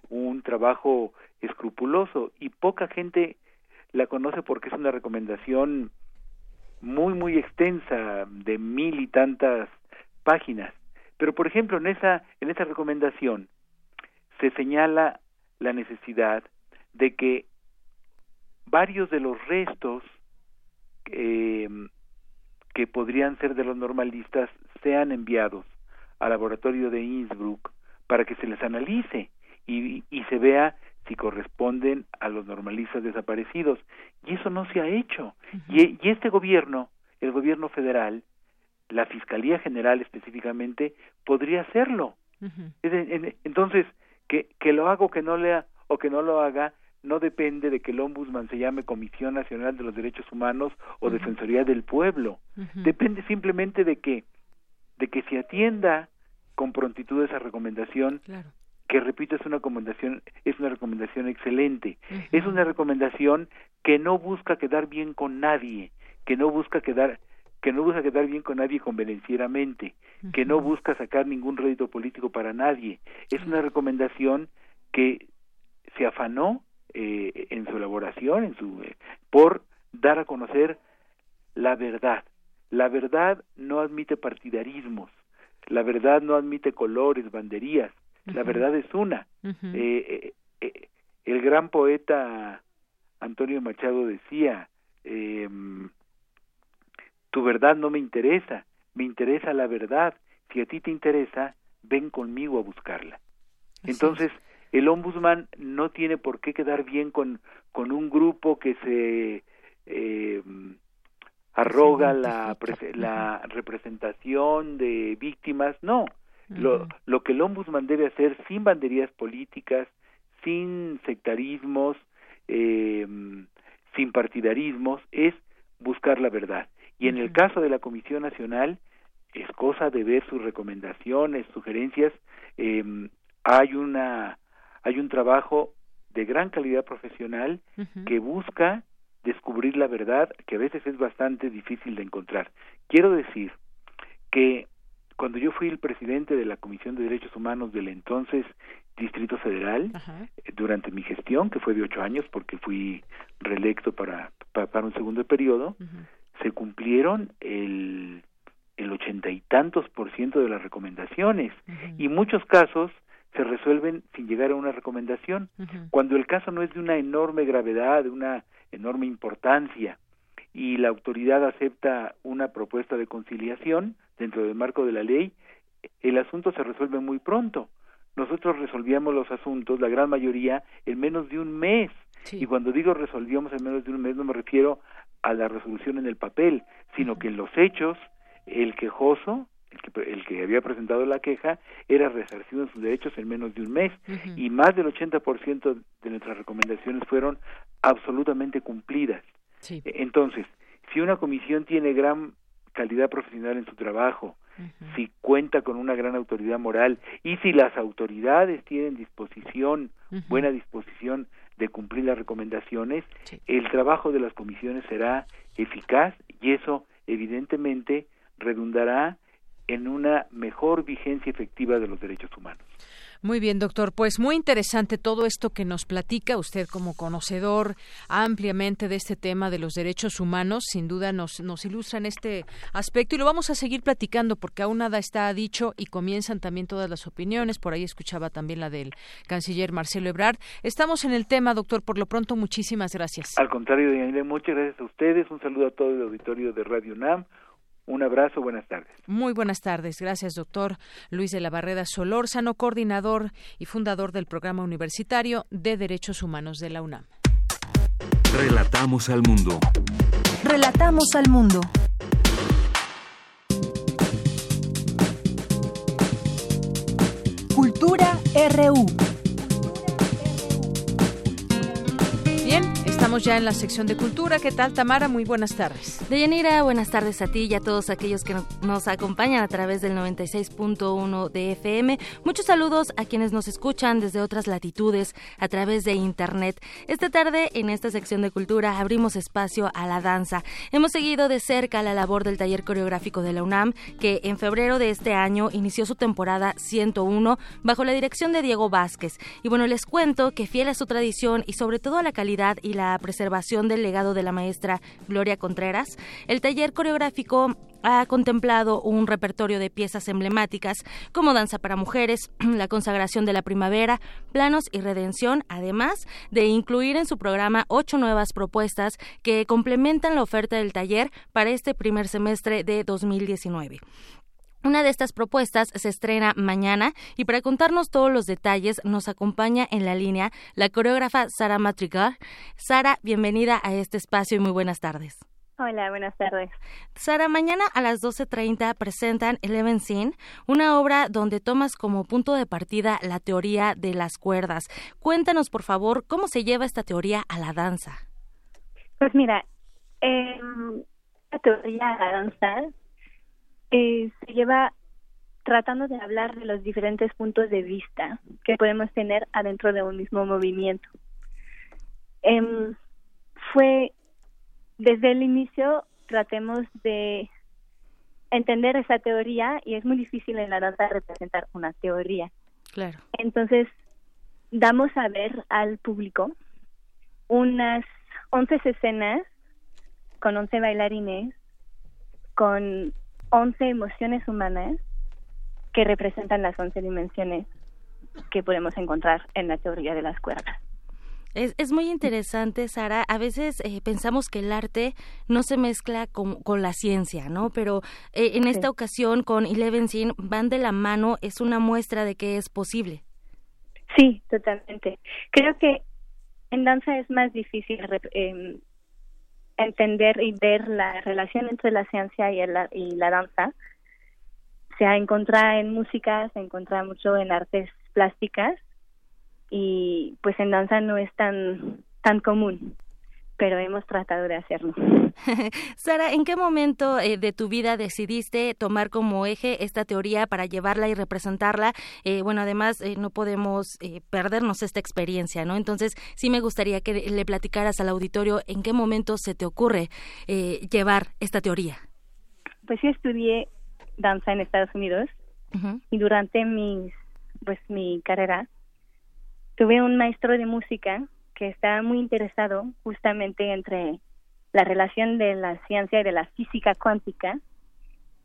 un trabajo escrupuloso y poca gente la conoce porque es una recomendación muy muy extensa de mil y tantas páginas. Pero por ejemplo en esa en esa recomendación se señala la necesidad de que varios de los restos eh, que podrían ser de los normalistas sean enviados al laboratorio de Innsbruck para que se les analice y, y se vea si corresponden a los normalistas desaparecidos. Y eso no se ha hecho. y, y, este gobierno, el gobierno federal, la Fiscalía General específicamente, podría hacerlo. Entonces, que, que lo haga o que no lea o que no lo haga, no depende de que el ombudsman se llame Comisión Nacional de los Derechos Humanos o Defensoría del Pueblo. Depende simplemente de que de que se atienda con prontitud esa recomendación que repito es una recomendación es una recomendación excelente. Es una recomendación que no busca quedar bien con nadie que no busca quedar que no busca quedar bien con nadie convenencieramente que no busca sacar ningún rédito político para nadie. Es una recomendación que se afanó eh, en su elaboración, en su eh, por dar a conocer la verdad. La verdad no admite partidarismos, la verdad no admite colores, banderías, la verdad es una. eh, eh, el gran poeta Antonio Machado decía, em, tu verdad no me interesa, me interesa la verdad, si a ti te interesa, ven conmigo a buscarla. Entonces, el ombudsman no tiene por qué quedar bien con, con un grupo que se eh, arroga la, la representación de víctimas, no. Lo, lo que el ombudsman debe hacer sin banderías políticas, sin sectarismos, eh, sin partidarismos, es buscar la verdad. Y en el caso de la Comisión Nacional, es cosa de ver sus recomendaciones, sugerencias. Eh, hay una hay un trabajo de gran calidad profesional que busca descubrir la verdad que a veces es bastante difícil de encontrar. Quiero decir que cuando yo fui el presidente de la Comisión de Derechos Humanos del entonces Distrito Federal, eh, durante mi gestión, que fue de ocho años porque fui reelecto para, para, un segundo periodo, se cumplieron el el ochenta y tantos por ciento de las recomendaciones y muchos casos se resuelven sin llegar a una recomendación. Cuando el caso no es de una enorme gravedad, de una enorme importancia, y la autoridad acepta una propuesta de conciliación dentro del marco de la ley, el asunto se resuelve muy pronto. Nosotros resolvíamos los asuntos, la gran mayoría, en menos de un mes. Y cuando digo resolvíamos en menos de un mes, no me refiero a la resolución en el papel, sino que en los hechos el quejoso, el que, el que había presentado la queja, era resarcido en sus derechos en menos de un mes. Y más del 80% de nuestras recomendaciones fueron absolutamente cumplidas. E, entonces, si una comisión tiene gran calidad profesional en su trabajo, si cuenta con una gran autoridad moral y si las autoridades tienen disposición, buena disposición de cumplir las recomendaciones, el trabajo de las comisiones será eficaz y eso evidentemente redundará en una mejor vigencia efectiva de los derechos humanos.
Muy bien, doctor. Pues muy interesante todo esto que nos platica usted como conocedor ampliamente de este tema de los derechos humanos. Sin duda nos, nos ilustra en este aspecto y lo vamos a seguir platicando porque aún nada está dicho y comienzan también todas las opiniones. Por ahí escuchaba también la del canciller Marcelo Ebrard. Estamos en el tema, doctor. Por lo pronto, muchísimas gracias.
Al contrario, Daniela, muchas gracias a ustedes. Un saludo a todo el auditorio de Radio NAM. Un abrazo, buenas tardes.
Muy buenas tardes. Gracias, doctor Luis de la Barreda Solórzano, coordinador y fundador del Programa Universitario de Derechos Humanos de la UNAM.
Relatamos al mundo.
Relatamos al mundo. Cultura RU.
Ya en la sección de cultura. ¿Qué tal, Tamara? Muy buenas tardes.
Deyanira, buenas tardes a ti y a todos aquellos que nos acompañan a través del 96.1 de FM. Muchos saludos a quienes nos escuchan desde otras latitudes a través de Internet. Esta tarde, en esta sección de cultura, abrimos espacio a la danza. Hemos seguido de cerca la labor del taller coreográfico de la UNAM, que en febrero de este año inició su temporada 101 bajo la dirección de Diego Vázquez. Y bueno, les cuento que fiel a su tradición y sobre todo a la calidad y la preservación del legado de la maestra Gloria Contreras, el taller coreográfico ha contemplado un repertorio de piezas emblemáticas como Danza para Mujeres, La Consagración de la Primavera, Planos y Redención, además de incluir en su programa ocho nuevas propuestas que complementan la oferta del taller para este primer semestre de 2019. Una de estas propuestas se estrena mañana y para contarnos todos los detalles nos acompaña en la línea la coreógrafa Sara Matrigar. Sara, bienvenida a este espacio y muy buenas tardes.
Hola, buenas tardes.
Sara, mañana a las 12.30 presentan Eleven Scene, una obra donde tomas como punto de partida la teoría de las cuerdas. Cuéntanos, por favor, cómo se lleva esta teoría a la danza.
Pues mira, em, la teoría a la danza eh, se lleva tratando de hablar de los diferentes puntos de vista que podemos tener adentro de un mismo movimiento. Em, fue desde el inicio tratemos de entender esa teoría y es muy difícil en la danza representar una teoría.
Claro.
Entonces, damos a ver al público unas 11 escenas con 11 bailarines, con 11 emociones humanas que representan las 11 dimensiones que podemos encontrar en la teoría de las cuerdas.
Es, es muy interesante, Sara. A veces eh, pensamos que el arte no se mezcla con, con la ciencia, ¿no? Pero eh, en esta ocasión con Eleven Sin van de la mano, es una muestra de que es posible.
Sí, totalmente. Creo que en danza es más difícil eh, entender y ver la relación entre la ciencia y, el, y la danza. Se encuentra en música, se encuentra mucho en artes plásticas y pues en danza no es tan tan común pero hemos tratado de hacerlo.
Sara, ¿en qué momento eh, de tu vida decidiste tomar como eje esta teoría para llevarla y representarla? Eh, bueno, además eh, no podemos perdernos esta experiencia, ¿no? Entonces, sí me gustaría que le platicaras al auditorio en qué momento se te ocurre llevar esta teoría.
Pues yo estudié danza en Estados Unidos y durante mis, pues mi carrera tuve un maestro de música que está muy interesado justamente entre la relación de la ciencia y de la física cuántica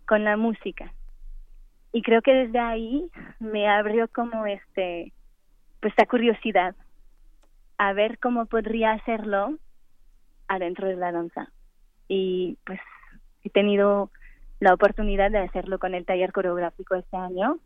con la música. Y creo que desde ahí me abrió como este pues esta curiosidad a ver cómo podría hacerlo adentro de la danza. Y pues he tenido la oportunidad de hacerlo con el taller coreográfico este año.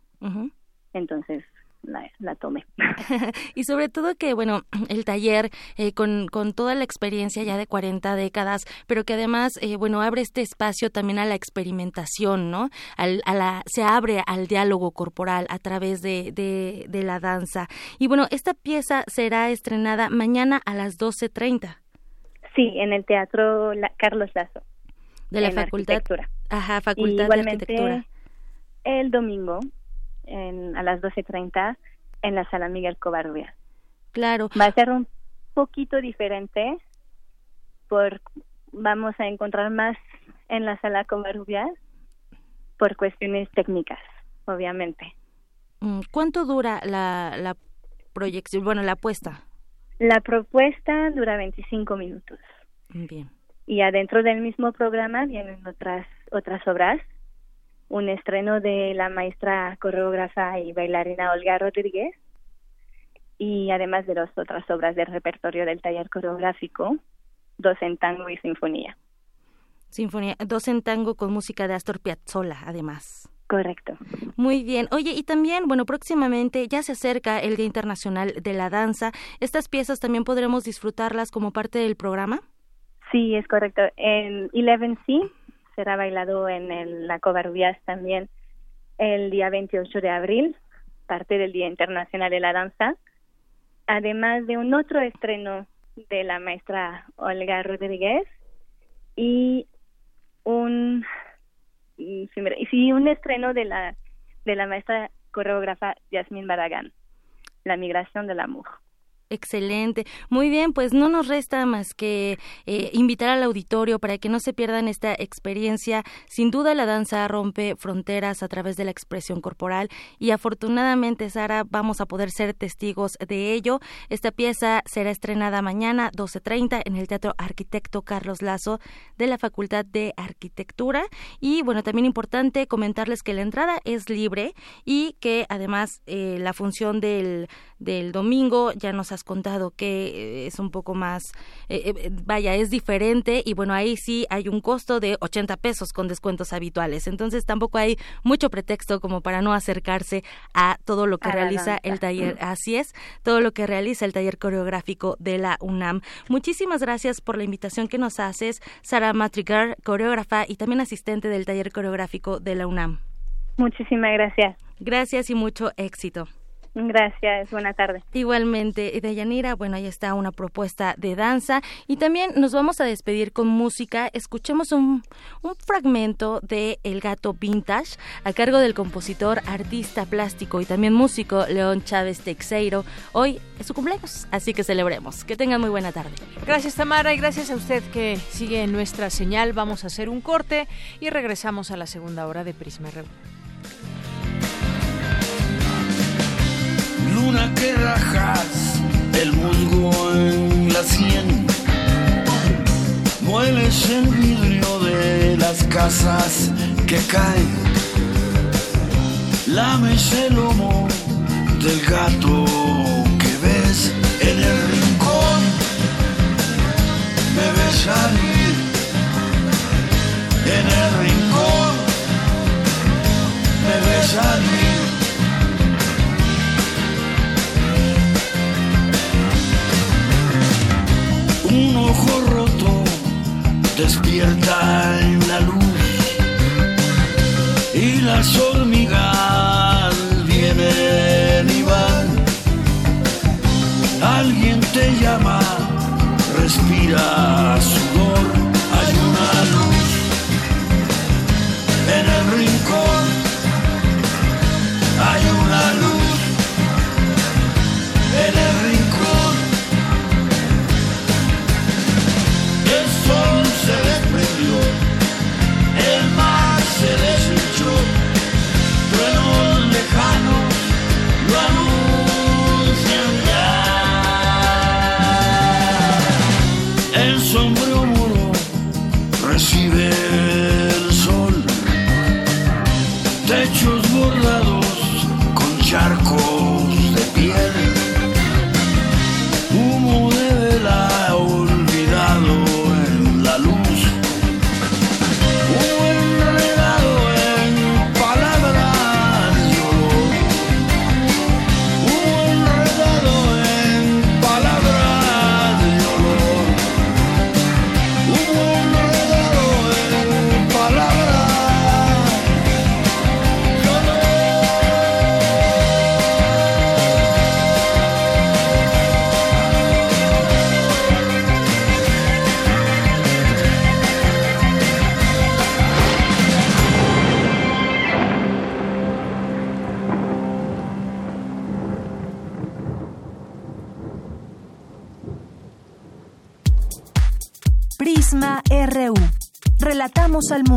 Entonces, la, tomé.
y sobre todo que, bueno, el taller eh, con, con, toda la experiencia ya de 40 décadas, pero que además, eh, bueno, abre este espacio también a la experimentación, ¿no? Al, a la, se abre al diálogo corporal a través de, de, de la danza. Y bueno, esta pieza será estrenada mañana a las 12.30.
Sí, en el Teatro Carlos Lazo.
De la Facultad. Ajá, Facultad
de
Arquitectura.
El domingo en, a las 12.30 en la Sala Miguel Covarrubias.
Claro.
Va a ser un poquito diferente, por vamos a encontrar más en la Sala Covarrubias por cuestiones técnicas, obviamente.
Mm, ¿Cuánto dura la, la proyección, bueno, la apuesta?
La propuesta dura 25 minutos.
Bien.
Y adentro del mismo programa vienen otras otras obras un estreno de la maestra coreógrafa y bailarina Olga Rodríguez y además de las otras obras del repertorio del taller coreográfico, dos en tango y sinfonía.
Sinfonía, dos en tango con música de Astor Piazzolla, además.
Correcto.
Muy bien. Oye, y también, bueno, próximamente ya se acerca el Día Internacional de la Danza. ¿Estas piezas también podremos disfrutarlas como parte del programa?
Sí, es correcto. En Eleven C será bailado en el, la Covarrubias también el día 28 de abril, parte del Día Internacional de la Danza, además de un otro estreno de la maestra Olga Rodríguez y un sí, un estreno de la de la maestra coreógrafa Yasmín Baragán, La migración de la mujer.
Excelente. Muy bien, pues no nos resta más que eh, invitar al auditorio para que no se pierdan esta experiencia. Sin duda la danza rompe fronteras a través de la expresión corporal y afortunadamente, Sara, vamos a poder ser testigos de ello. Esta pieza será estrenada mañana 12.30 en el Teatro Arquitecto Carlos Lazo de la Facultad de Arquitectura. Y bueno, también importante comentarles que la entrada es libre y que además eh, la función del, del domingo ya nos ha contado que eh, es un poco más, eh, eh, vaya, es diferente y bueno, ahí sí hay un costo de 80 pesos con descuentos habituales. Entonces tampoco hay mucho pretexto como para no acercarse a todo lo que realiza el taller. Así es, todo lo que realiza el taller coreográfico de la UNAM. Muchísimas gracias por la invitación que nos haces, Sara Matrigar, coreógrafa y también asistente del taller coreográfico de la UNAM.
Muchísimas gracias.
Gracias y mucho éxito.
Gracias, buena tarde.
Igualmente, Deyanira, bueno, ahí está una propuesta de danza y también nos vamos a despedir con música. Escuchemos un, un fragmento de El gato vintage a cargo del compositor, artista plástico y también músico León Chávez Teixeiro. Hoy es su cumpleaños, así que celebremos. Que tengan muy buena tarde.
Gracias Tamara y gracias a usted que sigue nuestra señal. Vamos a hacer un corte y regresamos a la segunda hora de Prisma
que rajas el musgo en la sien. Mueves el vidrio de las casas que caen. Lames el lomo del gato que ves en el rincón. Me ves salir en el rincón. Me ves salir. Un ojo roto despierta en la luz y las hormigas vienen y van. Alguien te llama, respira sudor,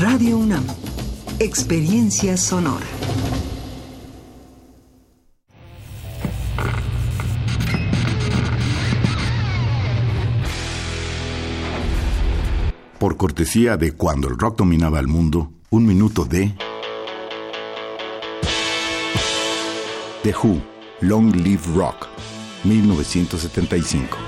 Radio UNAM. Experiencia sonora.
Por cortesía de Cuando el rock dominaba el mundo, un minuto de The Who, Long Live Rock, 1975.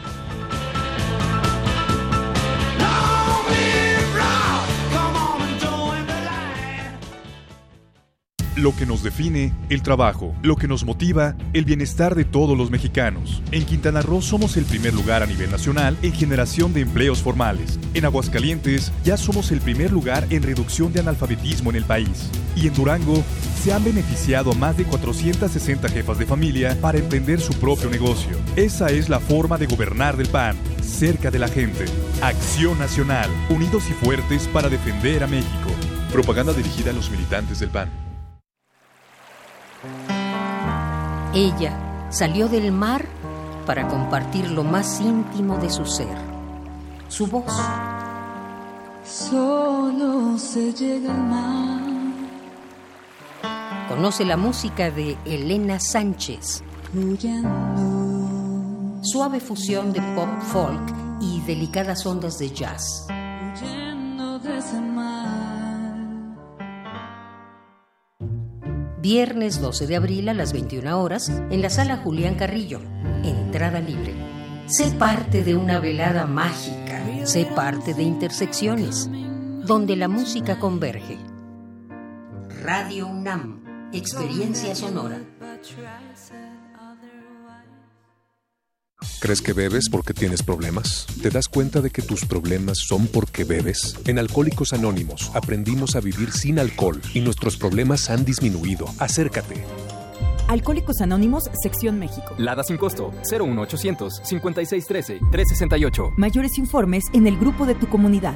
Lo que nos define, el trabajo. Lo que nos motiva, el bienestar de todos los mexicanos. En Quintana Roo somos el primer lugar a nivel nacional en generación de empleos formales. En Aguascalientes ya somos el primer lugar en reducción de analfabetismo en el país. Y en Durango se han beneficiado a más de 460 jefas de familia para emprender su propio negocio. Esa es la forma de gobernar del PAN, cerca de la gente. Acción Nacional, unidos y fuertes para defender a México. Propaganda dirigida a los militantes del PAN.
Ella salió del mar para compartir lo más íntimo de su ser, su voz.
Solo se llega al mar.
Conoce la música de Elena Sánchez.
Huyendo,
Suave fusión de pop folk y delicadas ondas de jazz.
huyendo de ese mar.
Viernes 12 de abril a las 21 horas en la sala Julián Carrillo. Entrada libre. Sé parte de una velada mágica. Sé parte de Intersecciones, donde la música converge. Radio UNAM. Experiencia sonora.
¿Crees que bebes porque tienes problemas? ¿Te das cuenta de que tus problemas son porque bebes? En Alcohólicos Anónimos aprendimos a vivir sin alcohol y nuestros problemas han disminuido. Acércate.
Alcohólicos Anónimos, Sección México.
Lada sin costo 01800 5613 368.
Mayores informes en el grupo de tu comunidad.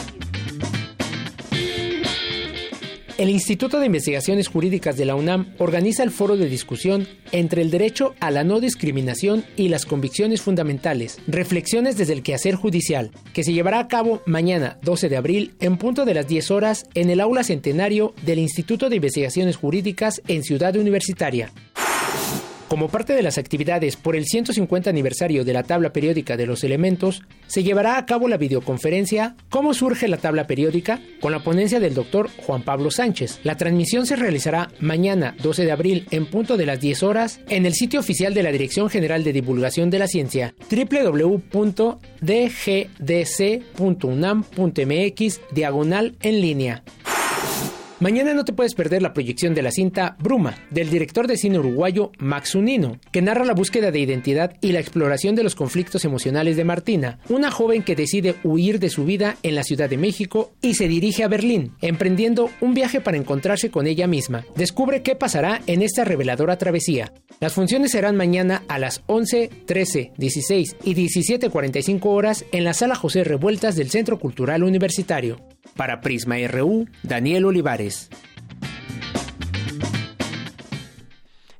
El Instituto de Investigaciones Jurídicas de la UNAM organiza el foro de discusión entre el derecho a la no discriminación y las convicciones fundamentales, reflexiones desde el quehacer judicial, que se llevará a cabo mañana 12 de abril en punto de las 10 horas en el aula centenario del Instituto de Investigaciones Jurídicas en Ciudad Universitaria. Como parte de las actividades por el 150 aniversario de la tabla periódica de los elementos, se llevará a cabo la videoconferencia ¿Cómo surge la tabla periódica? con la ponencia del doctor Juan Pablo Sánchez. La transmisión se realizará mañana 12 de abril en punto de las 10 horas en el sitio oficial de la Dirección General de Divulgación de la Ciencia www.dgdc.unam.mx diagonal en línea. Mañana no te puedes perder la proyección de la cinta Bruma, del director de cine uruguayo Max Unino, que narra la búsqueda de identidad y la exploración de los conflictos emocionales de Martina, una joven que decide huir de su vida en la Ciudad de México y se dirige a Berlín, emprendiendo un viaje para encontrarse con ella misma. Descubre qué pasará en esta reveladora travesía. Las funciones serán mañana a las 11, 13, 16 y 17.45 horas en la Sala José Revueltas del Centro Cultural Universitario. Para Prisma RU, Daniel Olivares.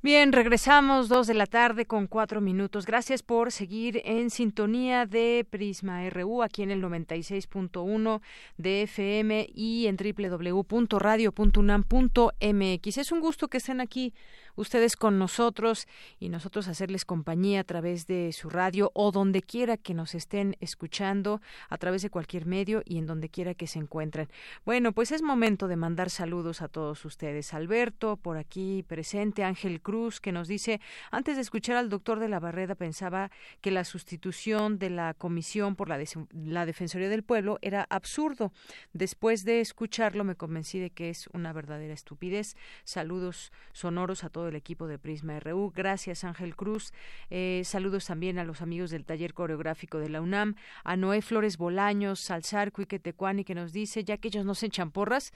Bien, regresamos dos de la tarde con cuatro minutos. Gracias por seguir en sintonía de Prisma RU aquí en el 96.1 de FM y en www.radio.unam.mx. Es un gusto que estén aquí ustedes con nosotros y nosotros hacerles compañía a través de su radio o donde quiera que nos estén escuchando, a través de cualquier medio y en donde quiera que se encuentren. Bueno, pues es momento de mandar saludos a todos ustedes. Alberto, por aquí presente, Ángel Cruz, que nos dice, antes de escuchar al doctor de la Barreda, pensaba que la sustitución de la Comisión por la, la Defensoría del Pueblo era absurdo. Después de escucharlo me convencí de que es una verdadera estupidez. Saludos sonoros a todos el equipo de Prisma RU. Gracias, Ángel Cruz. Eh, saludos también a los amigos del taller coreográfico de la UNAM, a Noé Flores Bolaños, Salzar Cuiquetecuani, que nos dice, ya que ellos no se echan porras,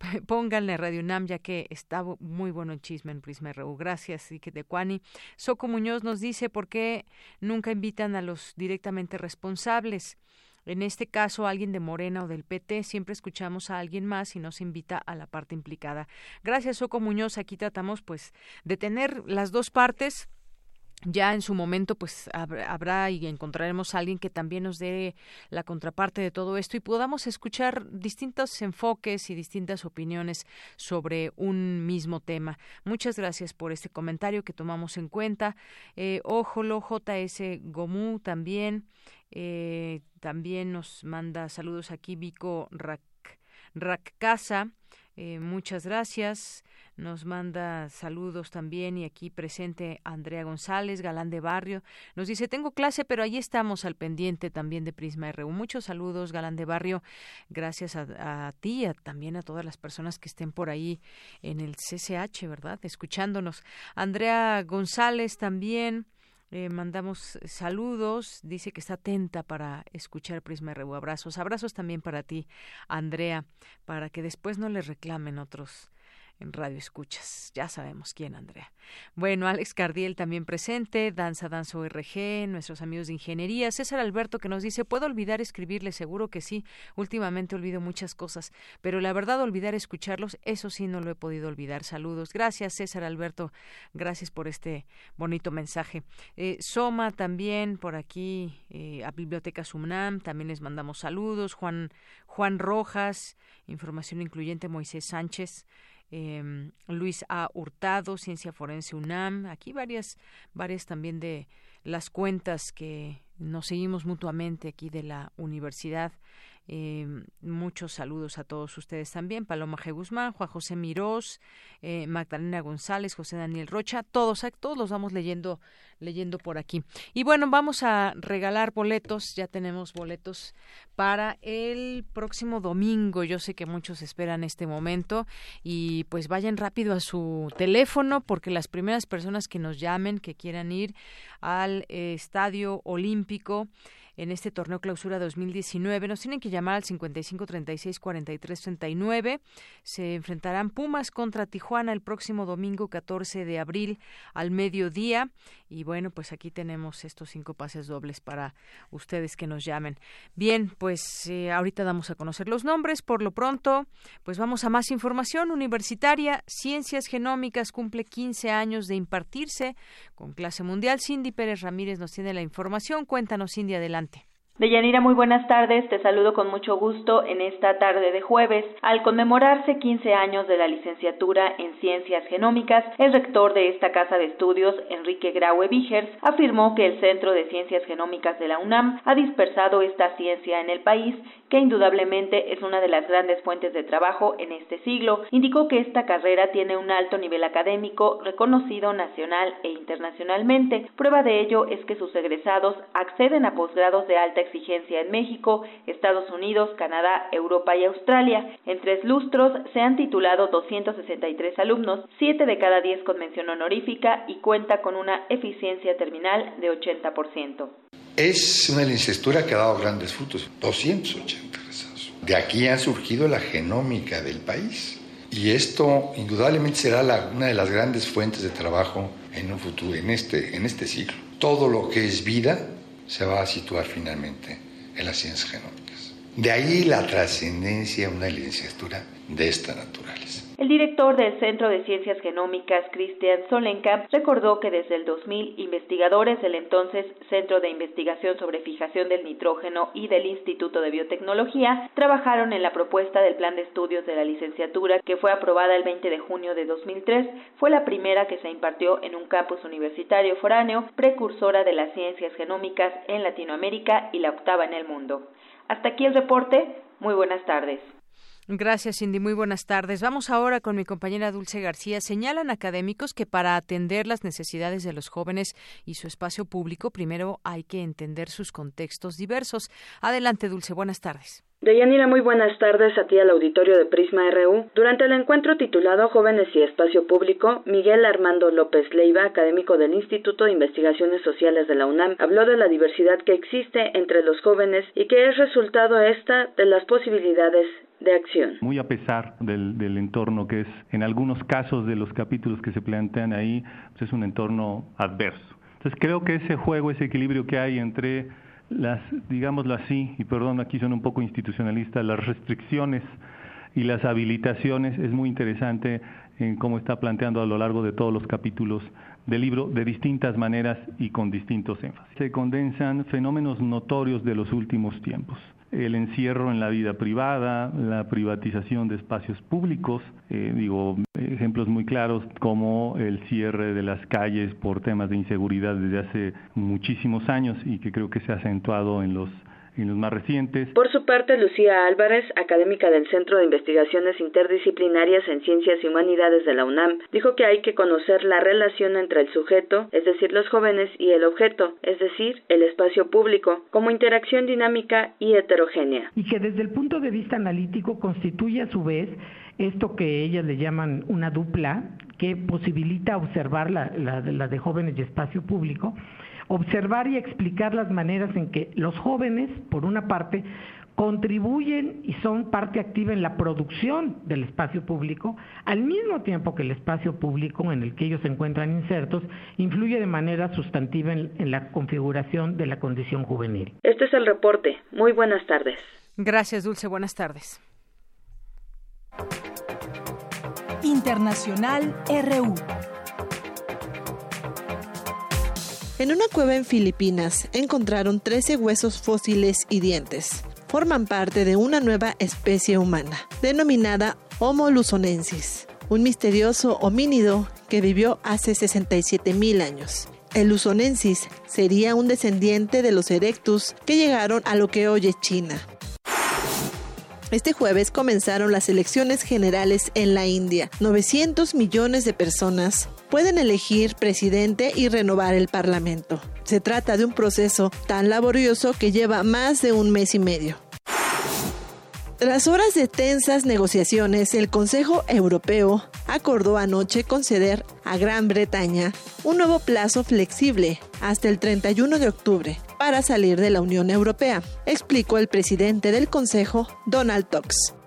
pónganle Radio UNAM, ya que está muy bueno el chisme en Prisma RU. Gracias, Cuiquetecuani. Soco Muñoz nos dice, ¿por qué nunca invitan a los directamente responsables? En este caso, alguien de Morena o del PT, siempre escuchamos a alguien más y nos invita a la parte implicada. Gracias, Soco Muñoz. Aquí tratamos, pues, de tener las dos partes ya en su momento pues habrá y encontraremos a alguien que también nos dé la contraparte de todo esto y podamos escuchar distintos enfoques y distintas opiniones sobre un mismo tema. Muchas gracias por este comentario que tomamos en cuenta. Eh, Ojolo, JS Gomú también. Eh, también nos manda saludos aquí Vico Casa. Eh, muchas gracias. Nos manda saludos también y aquí presente Andrea González, Galán de Barrio. Nos dice, tengo clase, pero ahí estamos al pendiente también de Prisma RU. Muchos saludos, Galán de Barrio. Gracias a, a ti y también a todas las personas que estén por ahí en el CCH, ¿verdad? Escuchándonos. Andrea González también. Eh, mandamos saludos, dice que está atenta para escuchar Prisma RU. Abrazos, abrazos también para ti, Andrea, para que después no le reclamen otros en Radio Escuchas. Ya sabemos quién, Andrea. Bueno, Alex Cardiel también presente, Danza Danza RG, nuestros amigos de ingeniería, César Alberto que nos dice, ¿puedo olvidar escribirle? Seguro que sí. Últimamente olvido muchas cosas, pero la verdad olvidar escucharlos, eso sí no lo he podido olvidar. Saludos. Gracias, César Alberto. Gracias por este bonito mensaje. Eh, Soma también por aquí, eh, a Biblioteca Sumnam, también les mandamos saludos. Juan, Juan Rojas, información incluyente Moisés Sánchez eh, Luis A. Hurtado, Ciencia Forense UNAM, aquí varias, varias también de las cuentas que nos seguimos mutuamente aquí de la universidad. Eh, muchos saludos a todos ustedes también. Paloma G. Guzmán, Juan José Mirós, eh, Magdalena González, José Daniel Rocha, todos, todos los vamos leyendo, leyendo por aquí. Y bueno, vamos a regalar boletos, ya tenemos boletos para el próximo domingo. Yo sé que muchos esperan este momento y pues vayan rápido a su teléfono porque las primeras personas que nos llamen, que quieran ir al eh, Estadio Olímpico, en este torneo clausura 2019. Nos tienen que llamar al 55 36 43 39. Se enfrentarán Pumas contra Tijuana el próximo domingo 14 de abril al mediodía. Y bueno, pues aquí tenemos estos cinco pases dobles para ustedes que nos llamen. Bien, pues eh, ahorita damos a conocer los nombres. Por lo pronto, pues vamos a más información universitaria. Ciencias Genómicas cumple 15 años de impartirse con clase mundial. Cindy Pérez Ramírez nos tiene la información. Cuéntanos, Cindy, adelante.
Deyanira, muy buenas tardes. Te saludo con mucho gusto en esta tarde de jueves. Al conmemorarse 15 años de la licenciatura en Ciencias Genómicas, el rector de esta casa de estudios, Enrique Graue Vigers, afirmó que el Centro de Ciencias Genómicas de la UNAM ha dispersado esta ciencia en el país, que indudablemente es una de las grandes fuentes de trabajo en este siglo. Indicó que esta carrera tiene un alto nivel académico reconocido nacional e internacionalmente. Prueba de ello es que sus egresados acceden a posgrados de alta exigencia en México, Estados Unidos, Canadá, Europa y Australia. En tres lustros se han titulado 263 alumnos, 7 de cada 10 con mención honorífica y cuenta con una eficiencia terminal de 80%.
Es una licenciatura que ha dado grandes frutos, 280 egresados. De aquí ha surgido la genómica del país. Y esto indudablemente será una de las grandes fuentes de trabajo en un futuro, en este, en este siglo. Todo lo que es vida se va a situar finalmente en las ciencias genómicas. De ahí la trascendencia de una licenciatura de esta naturaleza.
El director del Centro de Ciencias Genómicas, Christian Solenkamp, recordó que desde el 2000 investigadores del entonces Centro de Investigación sobre Fijación del Nitrógeno y del Instituto de Biotecnología trabajaron en la propuesta del plan de estudios de la licenciatura que fue aprobada el 20 de junio de 2003. Fue la primera que se impartió en un campus universitario foráneo, precursora de las ciencias genómicas en Latinoamérica y la octava en el mundo. Hasta aquí el reporte. Muy buenas tardes.
Gracias, Cindy. Muy buenas tardes. Vamos ahora con mi compañera Dulce García. Señalan académicos que para atender las necesidades de los jóvenes y su espacio público, primero hay que entender sus contextos diversos. Adelante, Dulce. Buenas tardes.
Deyanira, muy buenas tardes a ti al auditorio de Prisma RU. Durante el encuentro titulado Jóvenes y Espacio Público, Miguel Armando López Leiva, académico del Instituto de Investigaciones Sociales de la UNAM, habló de la diversidad que existe entre los jóvenes y que es resultado esta de las posibilidades de acción.
Muy a pesar del, del, entorno que es, en algunos casos de los capítulos que se plantean ahí, pues es un entorno adverso. Entonces creo que ese juego, ese equilibrio que hay entre las, digámoslo así, y perdón, aquí son un poco institucionalistas, las restricciones y las habilitaciones es muy interesante en cómo está planteando a lo largo de todos los capítulos del libro de distintas maneras y con distintos énfasis. Se condensan fenómenos notorios de los últimos tiempos el encierro en la vida privada, la privatización de espacios públicos, eh, digo, ejemplos muy claros como el cierre de las calles por temas de inseguridad desde hace muchísimos años y que creo que se ha acentuado en los los más recientes.
Por su parte, Lucía Álvarez, académica del Centro de Investigaciones Interdisciplinarias en Ciencias y Humanidades de la UNAM, dijo que hay que conocer la relación entre el sujeto, es decir, los jóvenes, y el objeto, es decir, el espacio público, como interacción dinámica y heterogénea.
Y que desde el punto de vista analítico constituye a su vez esto que ellas le llaman una dupla que posibilita observar la, la, la de jóvenes y espacio público observar y explicar las maneras en que los jóvenes, por una parte, contribuyen y son parte activa en la producción del espacio público, al mismo tiempo que el espacio público en el que ellos se encuentran insertos influye de manera sustantiva en, en la configuración de la condición juvenil.
Este es el reporte. Muy buenas tardes.
Gracias, Dulce. Buenas tardes.
Internacional RU.
En una cueva en Filipinas encontraron 13 huesos fósiles y dientes. Forman parte de una nueva especie humana, denominada Homo luzonensis, un misterioso homínido que vivió hace 67.000 años. El luzonensis sería un descendiente de los erectus que llegaron a lo que hoy es China. Este jueves comenzaron las elecciones generales en la India. 900 millones de personas pueden elegir presidente y renovar el Parlamento. Se trata de un proceso tan laborioso que lleva más de un mes y medio. Tras horas de tensas negociaciones, el Consejo Europeo acordó anoche conceder a Gran Bretaña un nuevo plazo flexible hasta el 31 de octubre para salir de la Unión Europea, explicó el presidente del Consejo, Donald Tusk.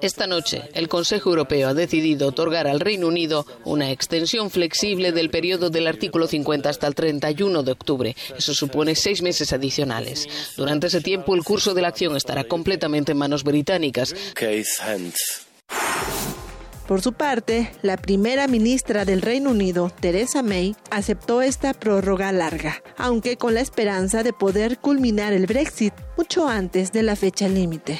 Esta noche, el Consejo Europeo ha decidido otorgar al Reino Unido una extensión flexible del periodo del artículo 50 hasta el 31 de octubre. Eso supone seis meses adicionales. Durante ese tiempo, el curso de la acción estará completamente en manos británicas.
Por su parte, la primera ministra del Reino Unido, Theresa May, aceptó esta prórroga larga, aunque con la esperanza de poder culminar el Brexit mucho antes de la fecha límite.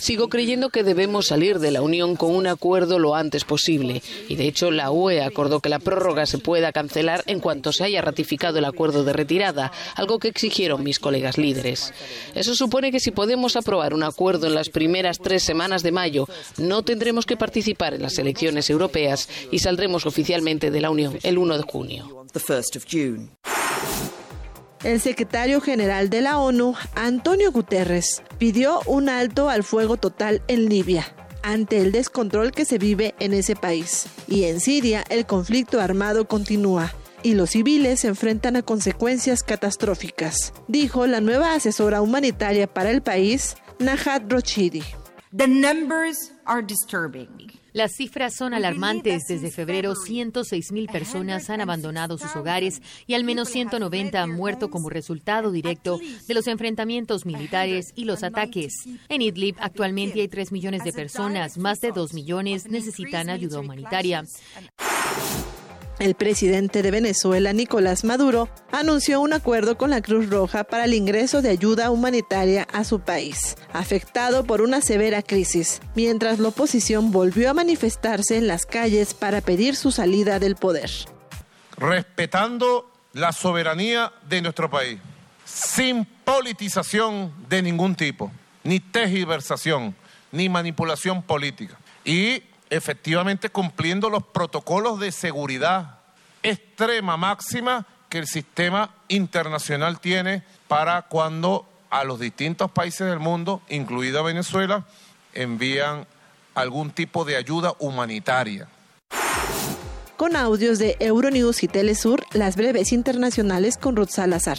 Sigo creyendo que debemos salir de la Unión con un acuerdo lo antes posible. Y de hecho, la UE acordó que la prórroga se pueda cancelar en cuanto se haya ratificado el acuerdo de retirada, algo que exigieron mis colegas líderes. Eso supone que si podemos aprobar un acuerdo en las primeras tres semanas de mayo, no tendremos que participar en las elecciones europeas y saldremos oficialmente de la Unión el 1 de junio.
El secretario general de la ONU, Antonio Guterres, pidió un alto al fuego total en Libia ante el descontrol que se vive en ese país. Y en Siria el conflicto armado continúa y los civiles se enfrentan a consecuencias catastróficas, dijo la nueva asesora humanitaria para el país, Nahat Rochidi.
The numbers are disturbing.
Las cifras son alarmantes. Desde febrero, 106 mil personas han abandonado sus hogares y al menos 190 han muerto como resultado directo de los enfrentamientos militares y los ataques. En Idlib actualmente hay 3 millones de personas, más de 2 millones necesitan ayuda humanitaria.
El presidente de Venezuela, Nicolás Maduro, anunció un acuerdo con la Cruz Roja para el ingreso de ayuda humanitaria a su país, afectado por una severa crisis, mientras la oposición volvió a manifestarse en las calles para pedir su salida del poder.
Respetando la soberanía de nuestro país, sin politización de ningún tipo, ni tergiversación, ni manipulación política. Y efectivamente cumpliendo los protocolos de seguridad extrema máxima que el sistema internacional tiene para cuando a los distintos países del mundo, incluida Venezuela, envían algún tipo de ayuda humanitaria.
Con audios de Euronews y Telesur, las breves internacionales con Ruth Salazar.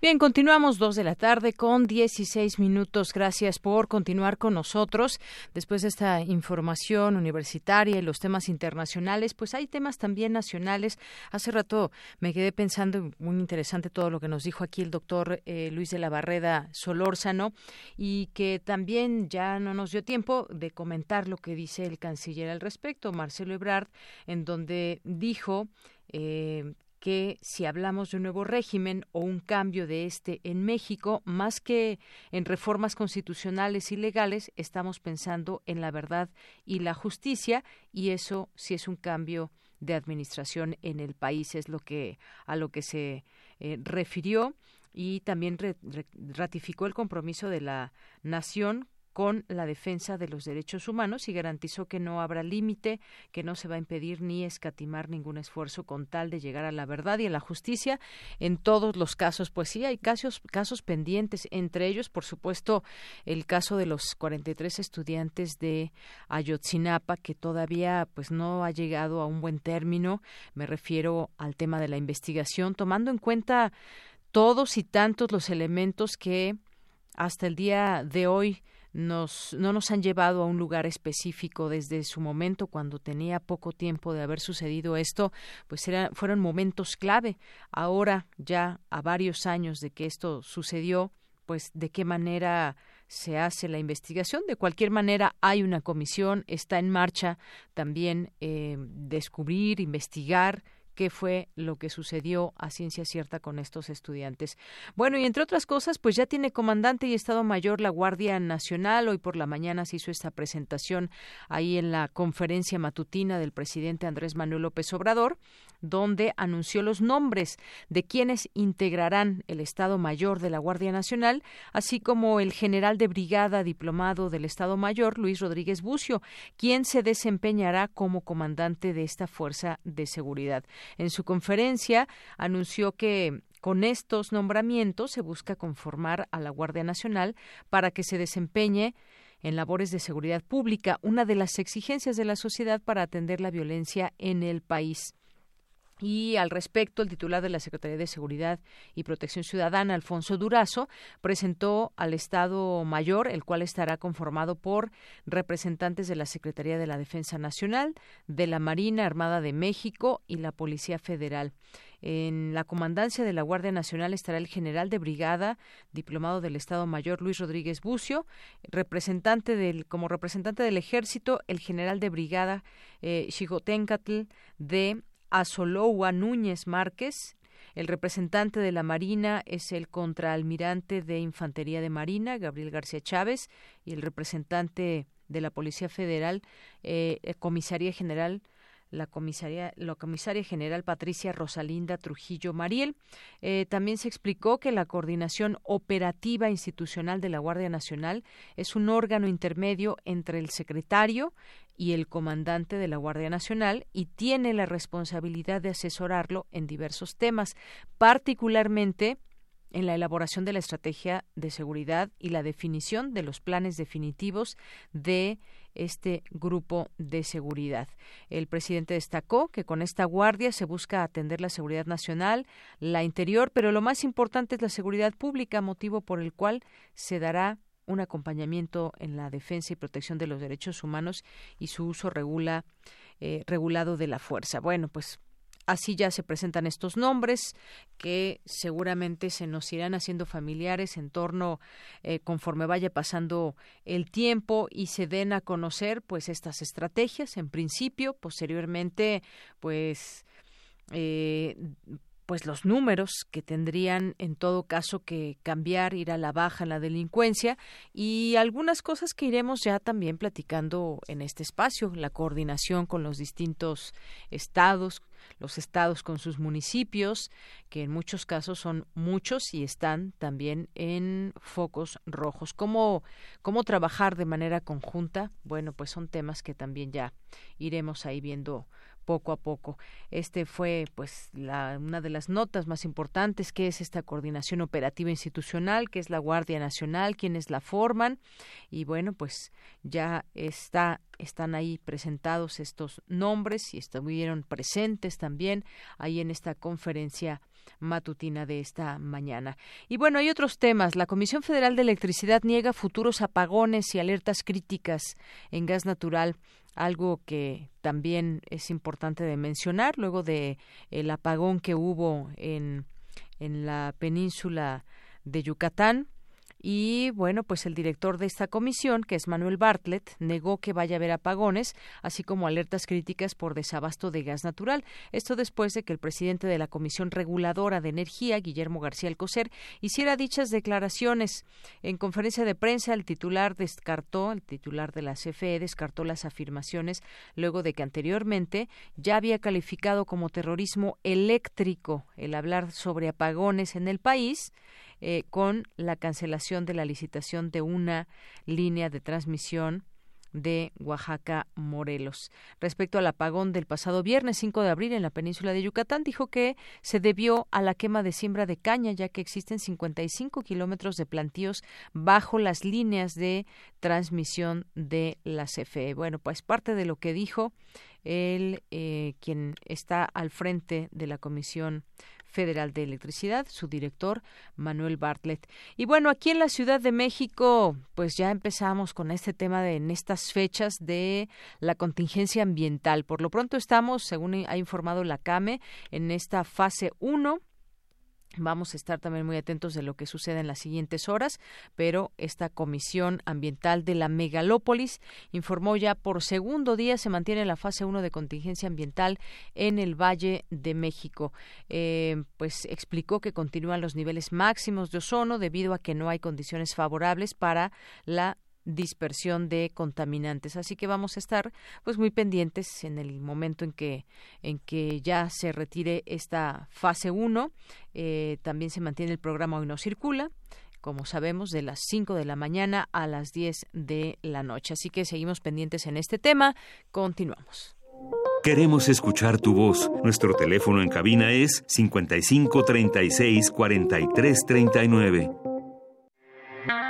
Bien, continuamos dos de la tarde con 16 minutos. Gracias por continuar con nosotros. Después de esta información universitaria y los temas internacionales, pues hay temas también nacionales. Hace rato me quedé pensando, muy interesante todo lo que nos dijo aquí el doctor eh, Luis de la Barreda Solórzano, y que también ya no nos dio tiempo de comentar lo que dice el canciller al respecto, Marcelo Ebrard, en donde dijo eh, que si hablamos de un nuevo régimen o un cambio de este en México, más que en reformas constitucionales y legales, estamos pensando en la verdad y la justicia y eso sí es un cambio de administración en el país es lo que a lo que se eh, refirió y también ratificó el compromiso de la nación con la defensa de los derechos humanos y garantizó que no habrá límite, que no se va a impedir ni escatimar ningún esfuerzo con tal de llegar a la verdad y a la justicia en todos los casos. Pues sí, hay casos, casos pendientes, entre ellos, por supuesto, el caso de los 43 estudiantes de Ayotzinapa, que todavía pues no ha llegado a un buen término. Me refiero al tema de la investigación, tomando en cuenta todos y tantos los elementos que hasta el día de hoy nos, no nos han llevado a un lugar específico desde su momento cuando tenía poco tiempo de haber sucedido esto, pues fueron momentos clave. Ahora, ya a varios años de que esto sucedió, pues de qué manera se hace la investigación. De cualquier manera, hay una comisión, está en marcha también eh, descubrir, investigar qué fue lo que sucedió a ciencia cierta con estos estudiantes. Bueno, y entre otras cosas, pues ya tiene comandante y Estado Mayor la Guardia Nacional. Hoy por la mañana se hizo esta presentación ahí en la conferencia matutina del presidente Andrés Manuel López Obrador, donde anunció los nombres de quienes integrarán el Estado Mayor de la Guardia Nacional, así como el general de brigada diplomado del Estado Mayor, Luis Rodríguez Bucio, quien se desempeñará como comandante de esta fuerza de seguridad. En su conferencia anunció que con estos nombramientos se busca conformar a la Guardia Nacional para que se desempeñe en labores de seguridad pública, una de las exigencias de la sociedad para atender la violencia en el país. Y al respecto, el titular de la Secretaría de Seguridad y Protección Ciudadana, Alfonso Durazo, presentó al Estado Mayor, el cual estará conformado por representantes de la Secretaría de la Defensa Nacional, de la Marina Armada de México y la Policía Federal. En la comandancia de la Guardia Nacional estará el general de brigada, diplomado del Estado Mayor Luis Rodríguez Bucio, representante del, como representante del Ejército, el general de brigada eh, de Azoloa Núñez Márquez. El representante de la Marina es el contraalmirante de Infantería de Marina, Gabriel García Chávez, y el representante de la Policía Federal, eh, Comisaría General la comisaria, la comisaria general Patricia Rosalinda Trujillo Mariel. Eh, también se explicó que la coordinación operativa institucional de la Guardia Nacional es un órgano intermedio entre el secretario y el comandante de la Guardia Nacional y tiene la responsabilidad de asesorarlo en diversos temas, particularmente en la elaboración de la estrategia de seguridad y la definición de los planes definitivos de este grupo de seguridad. El presidente destacó que con esta guardia se busca atender la seguridad nacional, la interior, pero lo más importante es la seguridad pública, motivo por el cual se dará un acompañamiento en la defensa y protección de los derechos humanos y su uso regula, eh, regulado de la fuerza. Bueno, pues Así ya se presentan estos nombres que seguramente se nos irán haciendo familiares en torno eh, conforme vaya pasando el tiempo y se den a conocer pues estas estrategias en principio, posteriormente pues eh, pues los números que tendrían en todo caso que cambiar, ir a la baja en la delincuencia y algunas cosas que iremos ya también platicando en este espacio, la coordinación con los distintos estados, los estados con sus municipios, que en muchos casos son muchos y están también en focos rojos. ¿Cómo, cómo trabajar de manera conjunta? Bueno, pues son temas que también ya iremos ahí viendo poco a poco. Este fue pues la, una de las notas más importantes que es esta coordinación operativa institucional, que es la Guardia Nacional, quienes la forman y bueno, pues ya está están ahí presentados estos nombres y estuvieron presentes también ahí en esta conferencia matutina de esta mañana. Y bueno, hay otros temas. La Comisión Federal de Electricidad niega futuros apagones y alertas críticas en gas natural algo que también es importante de mencionar luego de el apagón que hubo en en la península de Yucatán y bueno, pues el director de esta comisión, que es Manuel Bartlett, negó que vaya a haber apagones, así como alertas críticas por desabasto de gas natural. Esto después de que el presidente de la Comisión Reguladora de Energía, Guillermo García Alcocer, hiciera dichas declaraciones. En conferencia de prensa, el titular descartó, el titular de la CFE descartó las afirmaciones luego de que anteriormente ya había calificado como terrorismo eléctrico el hablar sobre apagones en el país eh, con la cancelación de la licitación de una línea de transmisión de Oaxaca Morelos. Respecto al apagón del pasado viernes 5 de abril en la península de Yucatán, dijo que se debió a la quema de siembra de caña, ya que existen 55 kilómetros de plantíos bajo las líneas de transmisión de la CFE. Bueno, pues parte de lo que dijo él, eh, quien está al frente de la Comisión Federal de Electricidad, su director Manuel Bartlett. Y bueno, aquí en la Ciudad de México, pues ya empezamos con este tema de en estas fechas de la contingencia ambiental. Por lo pronto estamos, según ha informado la CAME, en esta fase 1 Vamos a estar también muy atentos de lo que sucede en las siguientes horas, pero esta Comisión Ambiental de la Megalópolis informó ya por segundo día se mantiene la fase 1 de contingencia ambiental en el Valle de México. Eh, pues explicó que continúan los niveles máximos de ozono debido a que no hay condiciones favorables para la dispersión de contaminantes. Así que vamos a estar pues muy pendientes en el momento en que en que ya se retire esta fase 1. Eh, también se mantiene el programa Hoy no circula como sabemos, de las 5 de la mañana a las 10 de la noche. Así que seguimos pendientes en este tema. Continuamos.
Queremos escuchar tu voz. Nuestro teléfono en cabina es 55 36 43 39.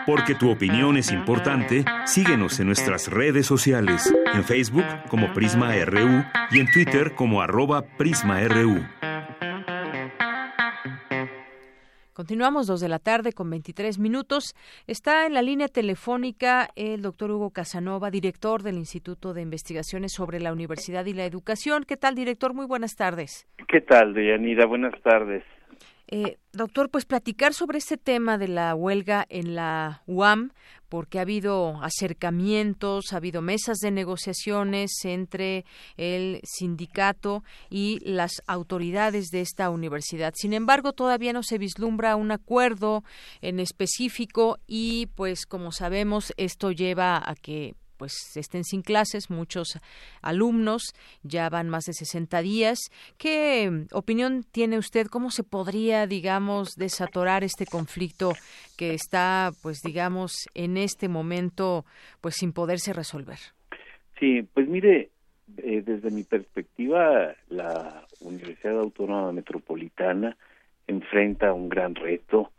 Porque tu opinión es importante, síguenos en nuestras redes sociales, en Facebook como Prisma RU y en Twitter como arroba PrismaRU.
Continuamos dos de la tarde con 23 minutos. Está en la línea telefónica el doctor Hugo Casanova, director del Instituto de Investigaciones sobre la Universidad y la Educación. ¿Qué tal, director? Muy buenas tardes.
¿Qué tal, Deyanira? Buenas tardes.
Eh, doctor, pues platicar sobre este tema de la huelga en la UAM, porque ha habido acercamientos, ha habido mesas de negociaciones entre el sindicato y las autoridades de esta universidad. Sin embargo, todavía no se vislumbra un acuerdo en específico y, pues, como sabemos, esto lleva a que pues estén sin clases, muchos alumnos, ya van más de 60 días. ¿Qué opinión tiene usted? ¿Cómo se podría, digamos, desatorar este conflicto que está, pues, digamos, en este momento, pues, sin poderse resolver?
Sí, pues mire, eh, desde mi perspectiva, la Universidad Autónoma Metropolitana enfrenta un gran reto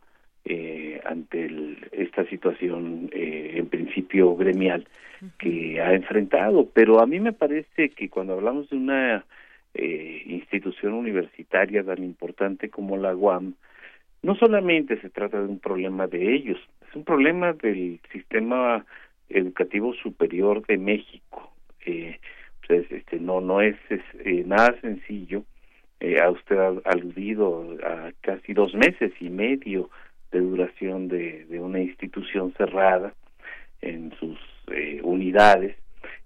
eh, ante esta situación eh, en principio gremial que ha enfrentado. Pero a mí me parece que cuando hablamos de una eh, institución universitaria tan importante como la UAM, no solamente se trata de un problema de ellos, es un problema del sistema educativo superior de México. Eh, pues, este, no, no es, eh, nada sencillo. Eh, a usted ha aludido a casi dos meses y medio de duración de, de una institución cerrada en sus eh, unidades.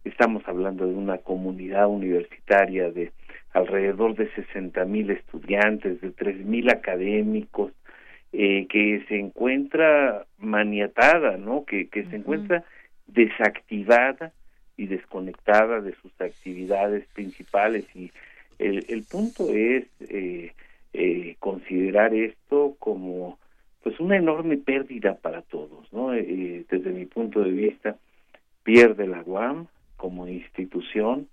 Estamos hablando de una comunidad universitaria de alrededor de 60 mil estudiantes, de tres mil académicos, eh, que se encuentra maniatada, ¿no? Que, que se encuentra desactivada y desconectada de sus actividades principales y el, el punto es eh, eh, considerar esto como pues una enorme pérdida para todos, ¿no? Eh, desde mi punto de vista, pierde la UAM como institución,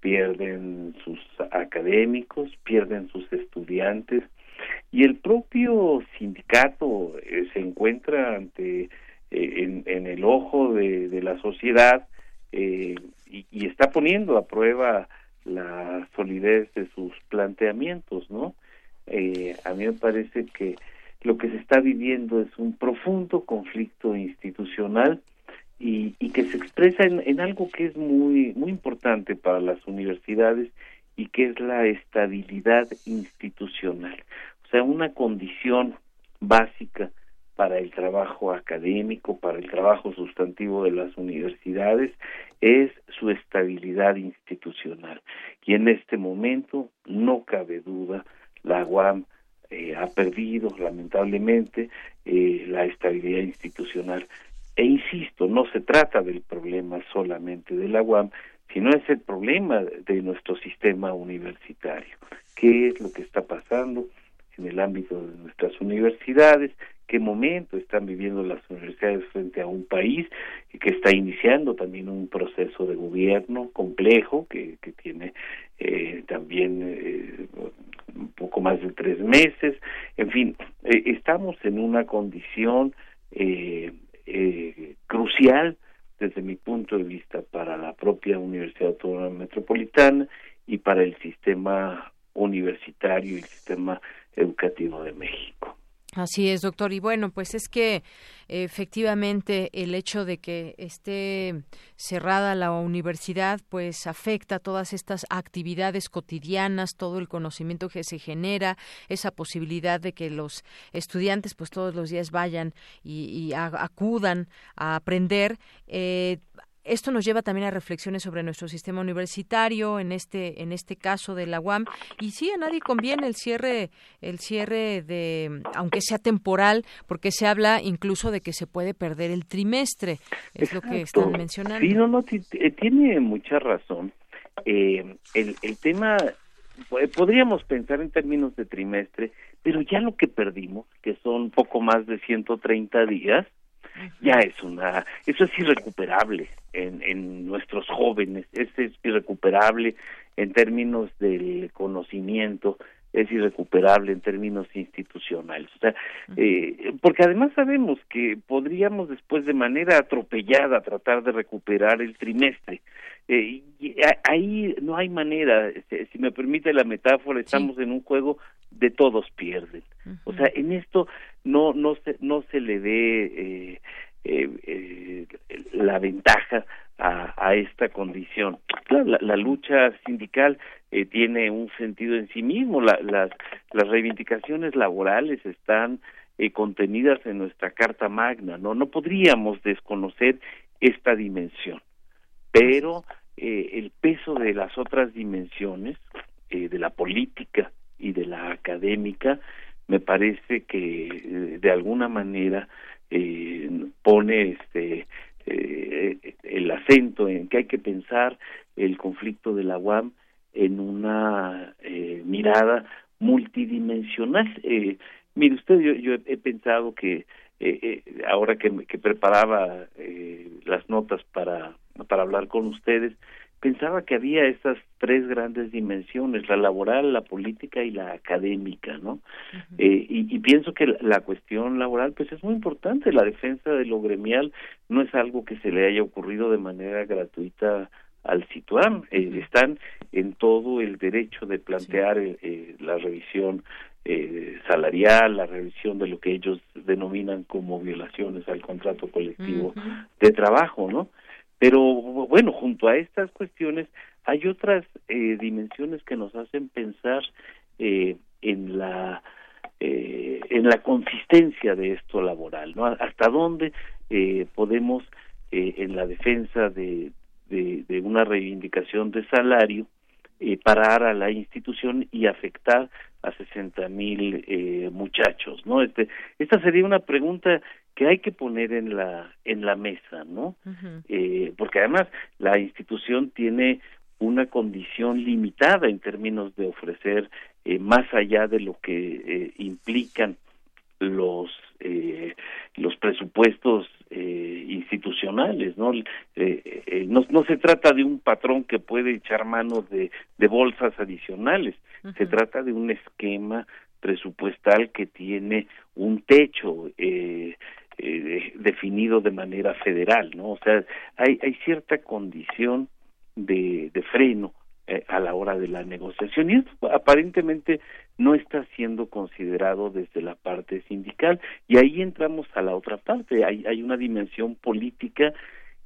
pierden sus académicos, pierden sus estudiantes y el propio sindicato eh, se encuentra ante eh, en, en, el ojo de, de la sociedad eh, y, y, está poniendo a prueba la solidez de sus planteamientos, ¿no? a mí me parece que lo que se está viviendo es un profundo conflicto institucional y, y que se expresa en, en, algo que es muy muy importante para las universidades y que es la estabilidad institucional. O sea una condición básica para el trabajo académico para el trabajo sustantivo de las universidades es su estabilidad institucional. Y en este momento no cabe duda la UAM eh, ha perdido lamentablemente eh, la estabilidad institucional. E insisto, no se trata del problema solamente de la UAM, sino es el problema de nuestro sistema universitario. ¿Qué es lo que está pasando en el ámbito de nuestras universidades? ¿Qué momento están viviendo las universidades frente a un país que está iniciando también un proceso de gobierno complejo que, que tiene eh, también eh, un poco más de tres meses, en fin, eh, estamos en una condición eh, eh, crucial desde mi punto de vista para la propia Universidad Autónoma Metropolitana y para el sistema universitario y el sistema educativo de México.
Así es, doctor. Y bueno, pues es que efectivamente el hecho de que esté cerrada la universidad, pues afecta todas estas actividades cotidianas, todo el conocimiento que se genera, esa posibilidad de que los estudiantes, pues todos los días vayan y, y acudan a aprender. Eh, esto nos lleva también a reflexiones sobre nuestro sistema universitario en este en este caso de la UAM. Y sí a nadie conviene el cierre el cierre de aunque sea temporal porque se habla incluso de que se puede perder el trimestre es lo que están mencionando.
Sí no no tiene mucha razón. Eh, el el tema podríamos pensar en términos de trimestre pero ya lo que perdimos que son poco más de 130 días ya es una, eso es irrecuperable en, en nuestros jóvenes, es, es irrecuperable en términos del conocimiento, es irrecuperable en términos institucionales. O sea, eh, porque además sabemos que podríamos después de manera atropellada tratar de recuperar el trimestre. Eh, y ahí no hay manera, si me permite la metáfora, estamos sí. en un juego de todos pierden. Uh -huh. O sea, en esto no no se no se le dé eh, eh, eh, la ventaja a, a esta condición. Claro, la, la lucha sindical eh, tiene un sentido en sí mismo. La, las, las reivindicaciones laborales están eh, contenidas en nuestra Carta Magna. No, no podríamos desconocer esta dimensión, pero eh, el peso de las otras dimensiones, eh, de la política y de la académica, me parece que eh, de alguna manera eh, pone este eh, el acento en que hay que pensar el conflicto de la UAM en una eh, mirada multidimensional. Eh, mire usted, yo, yo he pensado que ahora que, que preparaba las notas para, para hablar con ustedes, pensaba que había estas tres grandes dimensiones, la laboral, la política y la académica, ¿no? eh, y, y, pienso que la, cuestión laboral, pues es muy importante, la defensa de lo gremial no es algo que se le haya ocurrido de manera gratuita al situar, eh, están en todo el derecho de plantear eh, la revisión eh, salarial, la revisión de lo que ellos denominan como violaciones al contrato colectivo de trabajo, ¿no? Pero bueno, junto a estas cuestiones hay otras eh, dimensiones que nos hacen pensar eh, en la eh, en la consistencia de esto laboral, ¿no? Hasta dónde eh, podemos eh, en la defensa de, de, de, una reivindicación de salario eh, parar a la institución y afectar a sesenta mil muchachos, ¿no? Este, esta sería una pregunta que hay que poner en la en la mesa, ¿no? eh, porque además la institución tiene una condición limitada en términos de ofrecer eh, más allá de lo que eh, implican los eh, los presupuestos eh, institucionales no? Eh, no no se trata de un patrón que puede echar mano de, de bolsas adicionales uh -huh. se trata de un esquema presupuestal que tiene un techo eh, eh, definido de manera federal no o sea hay hay cierta condición de, de freno eh, a la hora de la negociación. Y esto aparentemente no está siendo considerado desde la parte sindical. Y ahí entramos a la otra parte. Hay hay una dimensión política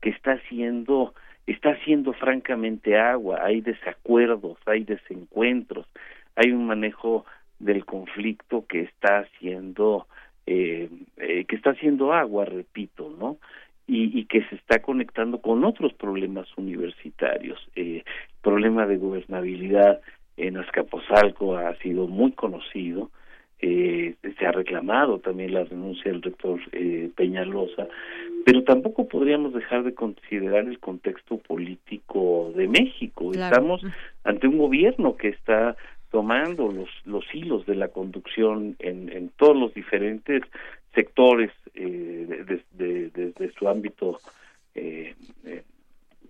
que está siendo está haciendo francamente agua. Hay desacuerdos hay desencuentros hay un manejo del conflicto que está haciendo eh, eh, que está haciendo agua repito no y, y, que se está conectando con otros problemas universitarios. Eh, el problema de gobernabilidad en Azcapotzalco ha sido muy conocido. Eh, se ha reclamado también la renuncia del rector eh, Peñalosa, pero tampoco podríamos dejar de considerar el contexto político de México. Claro. Estamos ante un gobierno que está tomando los los hilos de la conducción en, en todos los diferentes sectores eh, desde de, de, su ámbito eh, eh,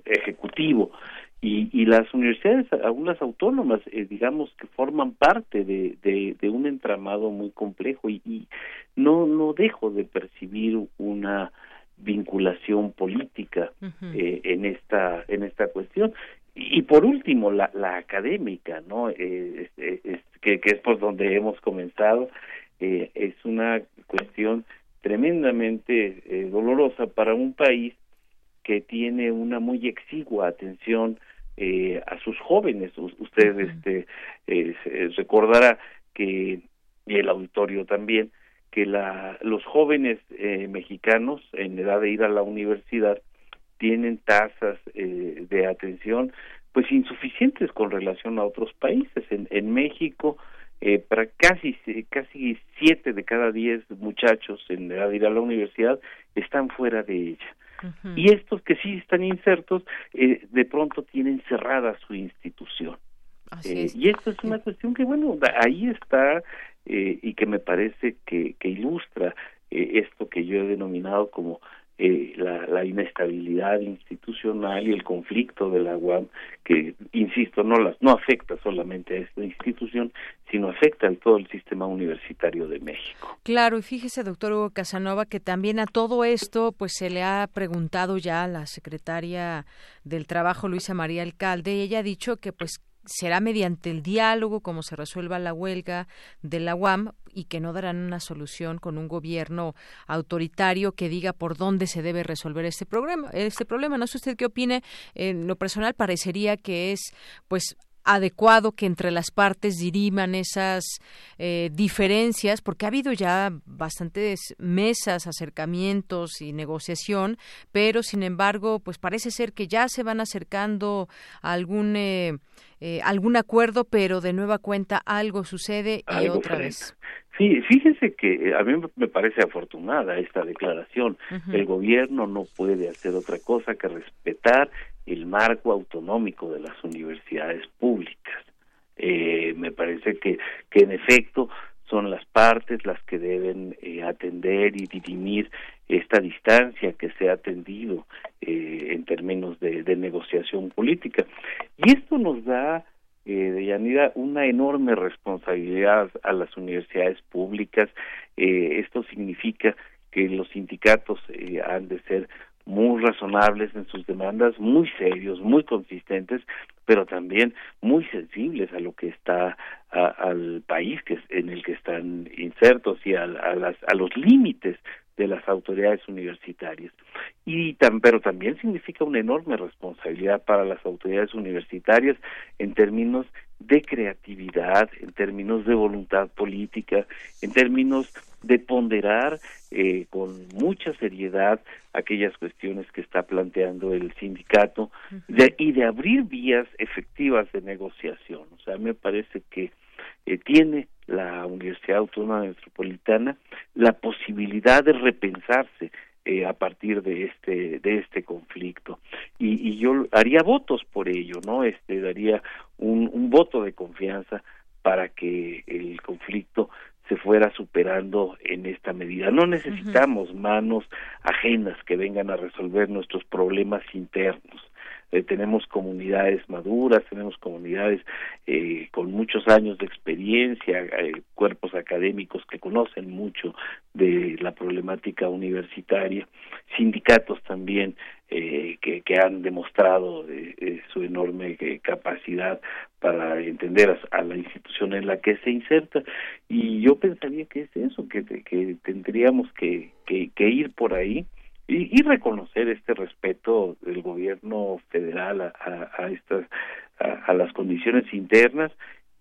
ejecutivo y, y, las universidades, algunas autónomas, eh, digamos que forman parte de, de, de un entramado muy complejo y, y, no no dejo de percibir una vinculación política uh -huh. en esta en esta cuestión y por último la, la académica no eh, es, es, que, que es por donde hemos comenzado eh, es una cuestión tremendamente eh, dolorosa para un país que tiene una muy exigua atención eh, a sus jóvenes. Usted este, eh, recordará que, y el auditorio también, que la, los jóvenes eh, mexicanos en edad de ir a la universidad tienen tasas eh, de atención pues insuficientes con relación a otros países. En, en México, eh, para casi casi siete de cada diez muchachos en edad de ir a la universidad están fuera de ella uh -huh. y estos que sí están insertos eh, de pronto tienen cerrada su institución eh, y esto es una cuestión que bueno ahí está eh, y que me parece que, que ilustra eh, esto que yo he denominado como eh, la, la, inestabilidad institucional y el conflicto de la UAM que insisto no las no afecta solamente a esta institución sino afecta a todo el sistema universitario de México.
Claro, y fíjese, doctor Hugo Casanova, que también a todo esto, pues se le ha preguntado ya a la secretaria del Trabajo, Luisa María Alcalde, y ella ha dicho que pues será mediante el diálogo como se resuelva la huelga de la UAM y que no darán una solución con un gobierno autoritario que diga por dónde se debe resolver este problema. Este problema, no sé usted qué opine. En lo personal parecería que es, pues, adecuado que entre las partes diriman esas eh, diferencias, porque ha habido ya bastantes mesas, acercamientos y negociación, pero sin embargo, pues parece ser que ya se van acercando a algún eh, eh, algún acuerdo, pero de nueva cuenta algo sucede y
algo
otra vez.
Sí, fíjese que a mí me parece afortunada esta declaración. Uh -huh. El gobierno no puede hacer otra cosa que respetar el marco autonómico de las universidades públicas. Eh, me parece que, que en efecto son las partes las que deben eh, atender y dirimir esta distancia que se ha atendido eh, en términos de, negociación política. Y esto nos da, eh, de Yanira, una enorme responsabilidad a las universidades públicas. Eh, esto significa que los sindicatos eh, han de ser muy razonables en sus demandas, muy serios, muy consistentes, pero también muy sensibles a lo que está al país que en el que están insertos y a, las, a los límites de las autoridades universitarias. Y pero también significa una enorme responsabilidad para las autoridades universitarias en términos de creatividad, en términos de voluntad política, en términos de ponderar eh, con mucha seriedad aquellas cuestiones que está planteando el sindicato y de abrir vías efectivas de negociación. O sea, me parece que eh, tiene la Universidad Autónoma Metropolitana la posibilidad de repensarse eh, a partir de este de este conflicto y, y, yo haría votos por ello no este daría un, un voto de confianza para que el conflicto se fuera superando en esta medida. No necesitamos manos ajenas que vengan a resolver nuestros problemas internos. Eh, tenemos comunidades maduras, tenemos comunidades eh, con muchos años de experiencia, eh, cuerpos académicos que conocen mucho de la problemática universitaria, sindicatos también que, que, han demostrado su enorme capacidad para entender a, la institución en la que se inserta. Y yo pensaría que es eso que, que tendríamos que, que ir por ahí y, reconocer este respeto del gobierno federal a, a, estas a, las condiciones internas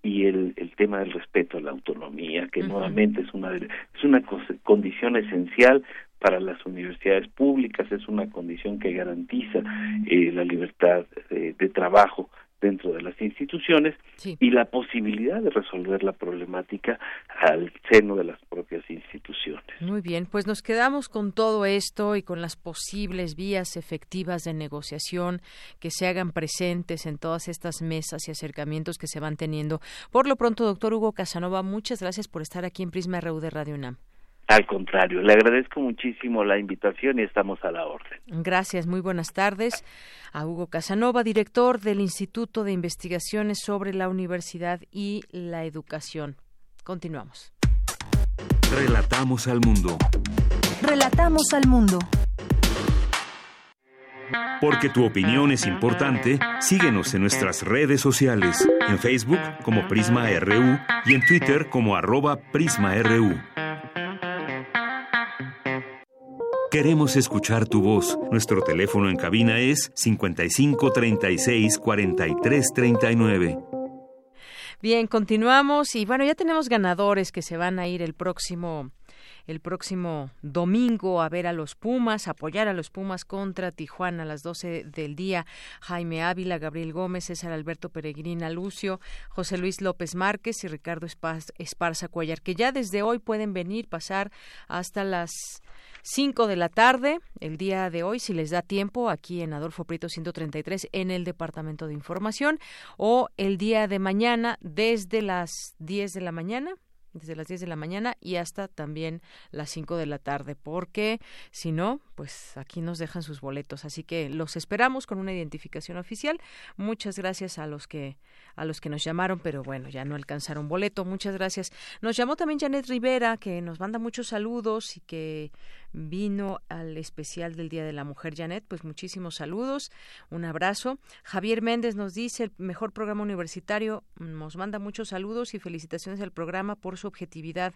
y el, el tema del respeto a la autonomía que nuevamente es una es una condición esencial para las universidades públicas es una condición que garantiza eh, la libertad de trabajo dentro de las instituciones y la posibilidad de resolver la problemática al seno de las propias instituciones.
Muy bien, pues nos quedamos con todo esto y con las posibles vías efectivas de negociación que se hagan presentes en todas estas mesas y acercamientos que se van teniendo. Por lo pronto, doctor Hugo Casanova, muchas gracias por estar aquí en Prisma RU de Radio UNAM.
Al contrario, le agradezco muchísimo la invitación y estamos a la orden.
Gracias, muy buenas tardes. A Hugo Casanova, director del Instituto de Investigaciones sobre la Universidad y la Educación. Continuamos.
Relatamos al mundo.
Relatamos al mundo.
Porque tu opinión es importante, síguenos en nuestras redes sociales, en Facebook como Prisma RU y en Twitter como arroba PrismaRU. Queremos escuchar tu voz. Nuestro teléfono en cabina es 55 36 43 39.
Bien, continuamos y bueno, ya tenemos ganadores que se van a ir el próximo el próximo domingo a ver a los Pumas, apoyar a los Pumas contra Tijuana a las 12 del día. Jaime Ávila, Gabriel Gómez, César Alberto Peregrina Lucio, José Luis López Márquez y Ricardo Esparza Cuellar, que ya desde hoy pueden venir, pasar hasta las 5 de la tarde, el día de hoy, si les da tiempo, aquí en Adolfo Prieto 133, en el Departamento de Información, o el día de mañana, desde las 10 de la mañana, desde las 10 de la mañana y hasta también las 5 de la tarde, porque si no, pues aquí nos dejan sus boletos. Así que los esperamos con una identificación oficial. Muchas gracias a los que a los que nos llamaron, pero bueno, ya no alcanzaron boleto. Muchas gracias. Nos llamó también Janet Rivera, que nos manda muchos saludos y que vino al especial del Día de la Mujer. Janet, pues muchísimos saludos, un abrazo. Javier Méndez nos dice, el mejor programa universitario, nos manda muchos saludos y felicitaciones al programa por su objetividad.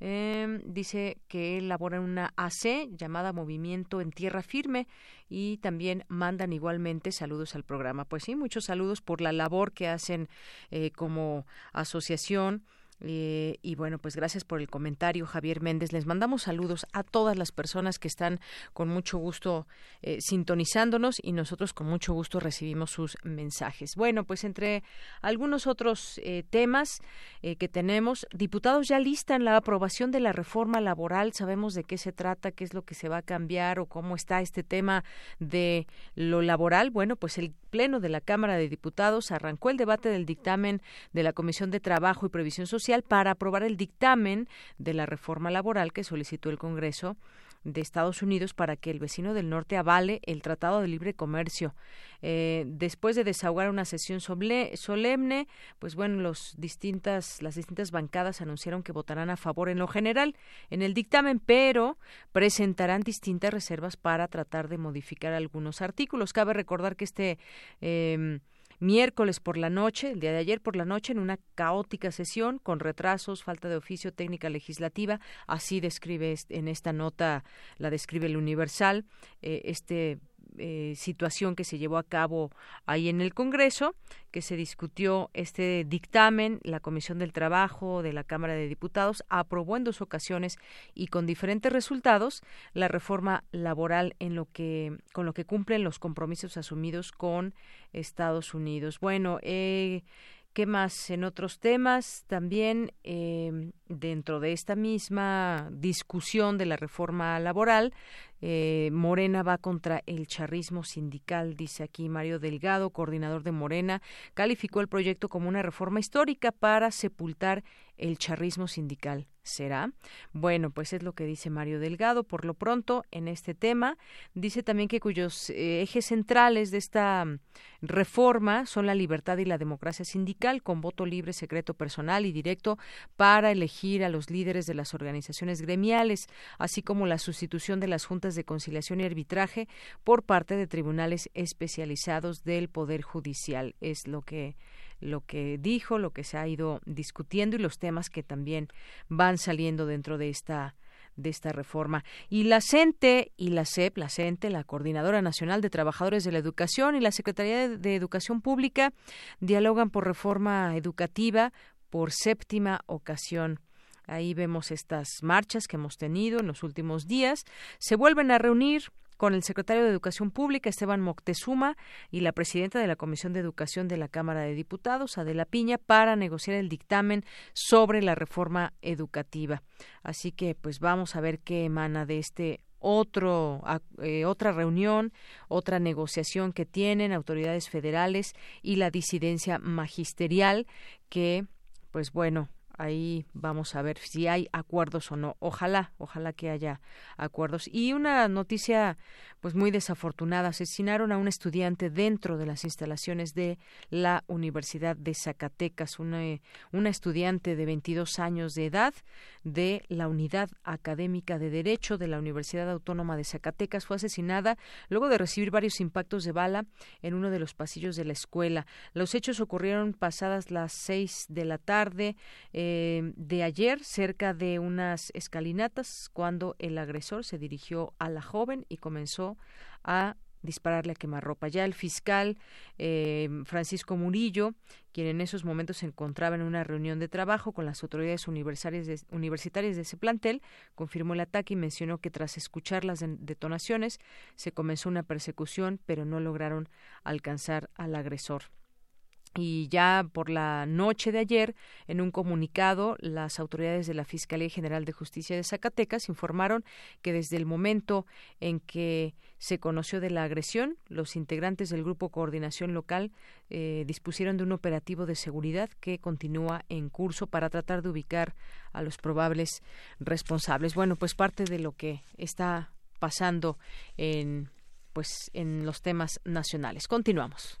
Eh, dice que elabora una AC llamada Movimiento en Tierra Firme y también mandan igualmente saludos al programa. Pues sí, muchos saludos por la labor que hacen eh, como asociación eh, y bueno, pues gracias por el comentario, Javier Méndez. Les mandamos saludos a todas las personas que están con mucho gusto eh, sintonizándonos y nosotros con mucho gusto recibimos sus mensajes. Bueno, pues entre algunos otros eh, temas que tenemos, diputados ya listan la aprobación de la reforma laboral. Sabemos de qué se trata, qué es lo que se va a cambiar o cómo está este tema de lo laboral. Bueno, pues el Pleno de la Cámara de Diputados arrancó el debate del dictamen de la Comisión de Trabajo y Previsión Social para aprobar el dictamen de la reforma laboral que solicitó el Congreso de Estados Unidos para que el vecino del norte avale el Tratado de Libre Comercio. Eh, después de desahogar una sesión solemne, pues bueno, los distintas, las distintas bancadas anunciaron que votarán a favor en lo general en el dictamen, pero presentarán distintas reservas para tratar de modificar algunos artículos. Cabe recordar que este eh, miércoles por la noche, el día de ayer por la noche, en una caótica sesión con retrasos, falta de oficio técnica legislativa. Así describe en esta nota, la describe el Universal, eh, este eh, situación que se llevó a cabo ahí en el Congreso, que se discutió este dictamen, la Comisión del Trabajo de la Cámara de Diputados aprobó en dos ocasiones y con diferentes resultados la reforma laboral en lo que con lo que cumplen los compromisos asumidos con Estados Unidos. Bueno, eh, ¿Qué más? En otros temas, también eh, dentro de esta misma discusión de la reforma laboral, eh, Morena va contra el charrismo sindical, dice aquí Mario Delgado, coordinador de Morena, calificó el proyecto como una reforma histórica para sepultar el charrismo sindical será? Bueno, pues es lo que dice Mario Delgado. Por lo pronto, en este tema, dice también que cuyos eh, ejes centrales de esta mm, reforma son la libertad y la democracia sindical, con voto libre, secreto personal y directo para elegir a los líderes de las organizaciones gremiales, así como la sustitución de las juntas de conciliación y arbitraje por parte de tribunales especializados del Poder Judicial. Es lo que lo que dijo, lo que se ha ido discutiendo y los temas que también van saliendo dentro de esta de esta reforma. Y la CENTE y la CEP, la CENTE, la Coordinadora Nacional de Trabajadores de la Educación y la Secretaría de Educación Pública dialogan por reforma educativa por séptima ocasión. Ahí vemos estas marchas que hemos tenido en los últimos días. Se vuelven a reunir con el secretario de Educación Pública, Esteban Moctezuma, y la presidenta de la Comisión de Educación de la Cámara de Diputados, Adela Piña, para negociar el dictamen sobre la reforma educativa. Así que, pues vamos a ver qué emana de este otro, eh, otra reunión, otra negociación que tienen autoridades federales y la disidencia magisterial que, pues bueno, ahí vamos a ver si hay acuerdos o no. Ojalá, ojalá que haya acuerdos. Y una noticia pues muy desafortunada. Asesinaron a un estudiante dentro de las instalaciones de la Universidad de Zacatecas, una, una estudiante de 22 años de edad de la Unidad Académica de Derecho de la Universidad Autónoma de Zacatecas fue asesinada luego de recibir varios impactos de bala en uno de los pasillos de la escuela. Los hechos ocurrieron pasadas las seis de la tarde eh, de ayer cerca de unas escalinatas cuando el agresor se dirigió a la joven y comenzó a dispararle a quemarropa. Ya el fiscal eh, Francisco Murillo, quien en esos momentos se encontraba en una reunión de trabajo con las autoridades universitarias de, universitarias de ese plantel, confirmó el ataque y mencionó que tras escuchar las detonaciones se comenzó una persecución, pero no lograron alcanzar al agresor. Y ya por la noche de ayer, en un comunicado, las autoridades de la Fiscalía General de Justicia de Zacatecas informaron que desde el momento en que se conoció de la agresión, los integrantes del Grupo Coordinación Local eh, dispusieron de un operativo de seguridad que continúa en curso para tratar de ubicar a los probables responsables. Bueno, pues parte de lo que está pasando en pues en los temas nacionales. Continuamos.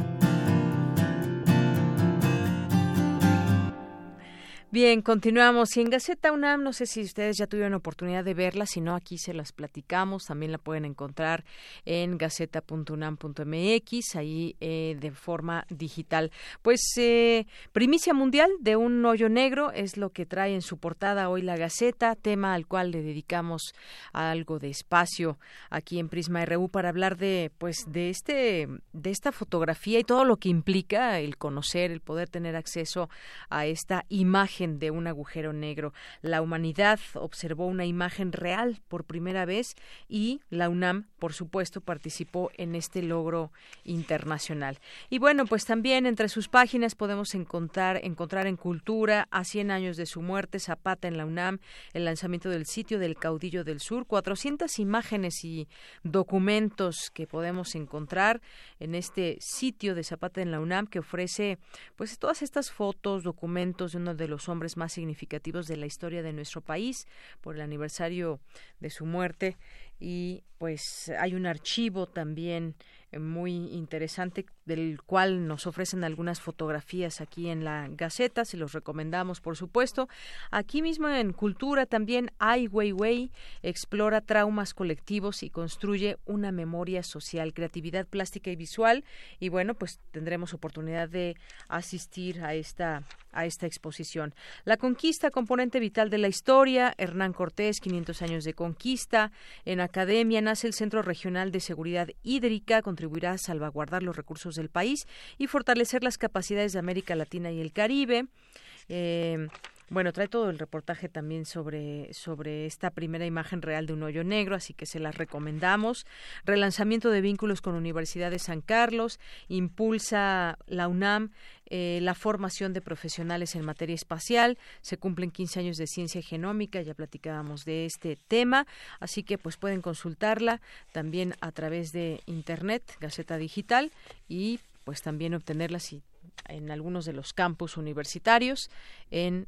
Bien, continuamos. Y en Gaceta UNAM, no sé si ustedes ya tuvieron oportunidad de verla, si no, aquí se las platicamos. También la pueden encontrar en gaceta.unam.mx, ahí eh, de forma digital. Pues eh, primicia mundial de un hoyo negro es lo que trae en su portada hoy la Gaceta, tema al cual le dedicamos algo de espacio aquí en Prisma RU para hablar de, pues, de este, de esta fotografía y todo lo que implica el conocer, el poder tener acceso a esta imagen de un agujero negro. La humanidad observó una imagen real por primera vez y la UNAM, por supuesto, participó en este logro internacional. Y bueno, pues también entre sus páginas podemos encontrar, encontrar en Cultura, a 100 años de su muerte, Zapata en la UNAM, el lanzamiento del sitio del caudillo del sur, 400 imágenes y documentos que podemos encontrar en este sitio de Zapata en la UNAM que ofrece pues todas estas fotos, documentos de uno de los hombres más significativos de la historia de nuestro país por el aniversario de su muerte. Y pues hay un archivo también eh, muy interesante del cual nos ofrecen algunas fotografías aquí en la Gaceta, si los recomendamos, por supuesto. Aquí mismo en Cultura también Ai Weiwei explora traumas colectivos y construye una memoria social, creatividad plástica y visual. Y bueno, pues tendremos oportunidad de asistir a esta a esta exposición. La conquista, componente vital de la historia, Hernán Cortés, 500 años de conquista. En academia nace el Centro Regional de Seguridad Hídrica, contribuirá a salvaguardar los recursos del país y fortalecer las capacidades de América Latina y el Caribe. Eh, bueno, trae todo el reportaje también sobre, sobre esta primera imagen real de un hoyo negro, así que se las recomendamos. Relanzamiento de vínculos con Universidad de San Carlos, impulsa la UNAM eh, la formación de profesionales en materia espacial. Se cumplen 15 años de ciencia genómica, ya platicábamos de este tema, así que pues pueden consultarla también a través de Internet, Gaceta Digital, y pues también obtenerla en algunos de los campus universitarios en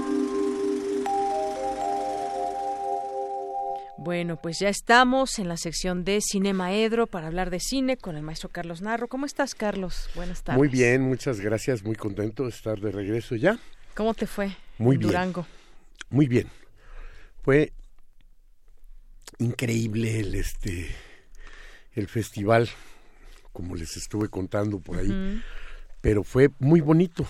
Bueno, pues ya estamos en la sección de Cinema Edro para hablar de cine con el maestro Carlos Narro. ¿Cómo estás, Carlos? Buenas tardes.
Muy bien, muchas gracias. Muy contento de estar de regreso ya.
¿Cómo te fue?
Muy
en
bien.
Durango.
Muy bien. Fue increíble el este el festival, como les estuve contando por ahí, pero fue muy bonito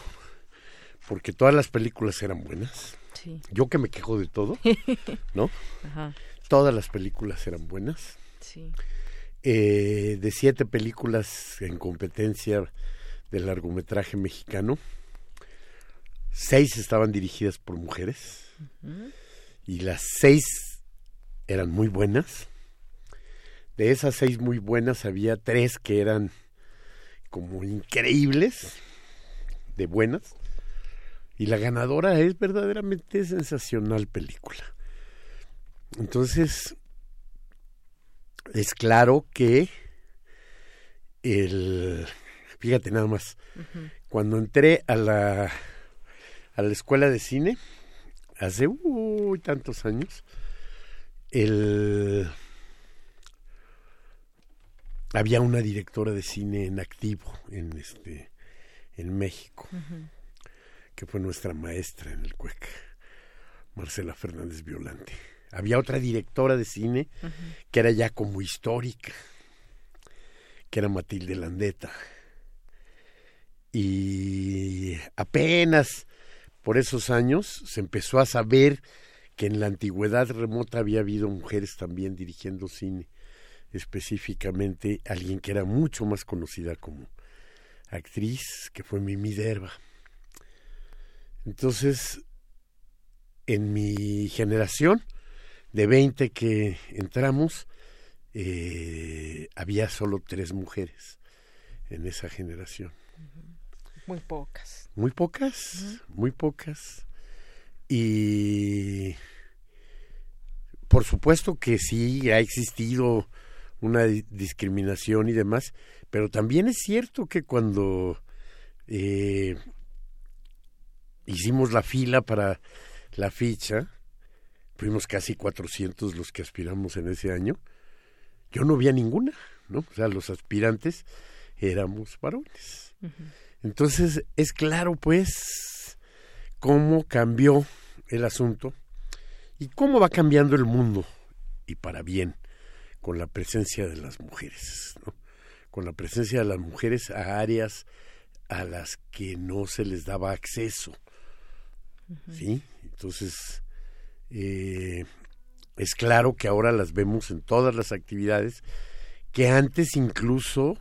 porque todas las películas eran buenas.
Sí.
Yo que me quejo de todo, ¿no?
Ajá.
Todas las películas eran buenas.
Sí.
Eh, de siete películas en competencia de largometraje mexicano, seis estaban dirigidas por mujeres y las seis eran muy buenas. De esas seis muy buenas había tres que eran como increíbles, de buenas. Y la ganadora es verdaderamente sensacional película. Entonces, es claro que el fíjate nada más cuando entré a la a la escuela de cine hace uy, tantos años el había una directora de cine en activo en este en México que fue nuestra maestra en el CUEC Marcela Fernández Violante había otra directora de cine que era ya como histórica, que era Matilde Landeta. Y apenas por esos años se empezó a saber que en la antigüedad remota había habido mujeres también dirigiendo cine, específicamente alguien que era mucho más conocida como actriz, que fue Mimi Derba. Entonces, en mi generación, de 20 que entramos, eh, había solo tres mujeres en esa generación.
Muy pocas.
Muy pocas, muy pocas. Y por supuesto que sí ha existido una discriminación y demás, pero también es cierto que cuando eh, hicimos la fila para la ficha, fuimos casi 400 los que aspiramos en ese año, yo no vi ninguna, ¿no? O sea, los aspirantes éramos varones. Entonces, es claro, pues, cómo cambió el asunto y cómo va cambiando el mundo, y para bien, con la presencia de las mujeres, ¿no? con la presencia de las mujeres a áreas a las que no se les daba acceso. ¿Sí? Entonces, eh, es claro que ahora las vemos en todas las actividades que antes incluso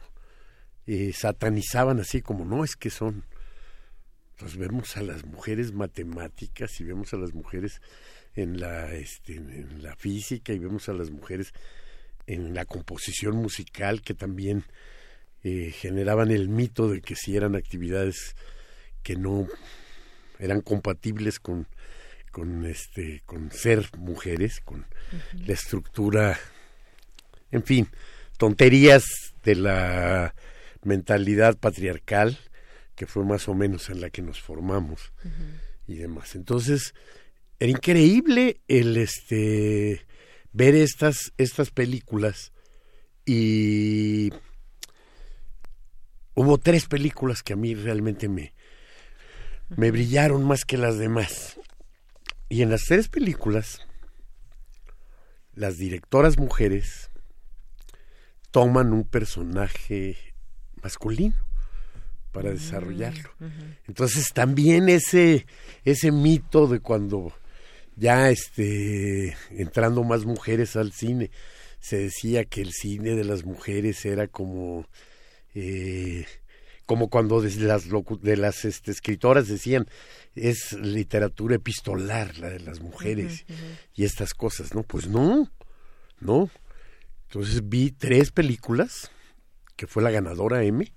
eh, satanizaban así como, no, es que son. Pues vemos a las mujeres matemáticas y vemos a las mujeres en la, este, en la física y vemos a las mujeres en la composición musical que también eh, generaban el mito de que si eran actividades que no eran compatibles con con este con ser mujeres con la estructura en fin tonterías de la mentalidad patriarcal que fue más o menos en la que nos formamos y demás. Entonces era increíble el este ver estas, estas películas y hubo tres películas que a mí realmente me, me brillaron más que las demás. Y en las tres películas, las directoras mujeres toman un personaje masculino para desarrollarlo. Entonces también ese, ese mito de cuando ya este entrando más mujeres al cine se decía que el cine de las mujeres era como eh, como cuando de las de las este, escritoras decían es literatura epistolar la de las mujeres y estas cosas no pues no no entonces vi tres películas que fue la ganadora M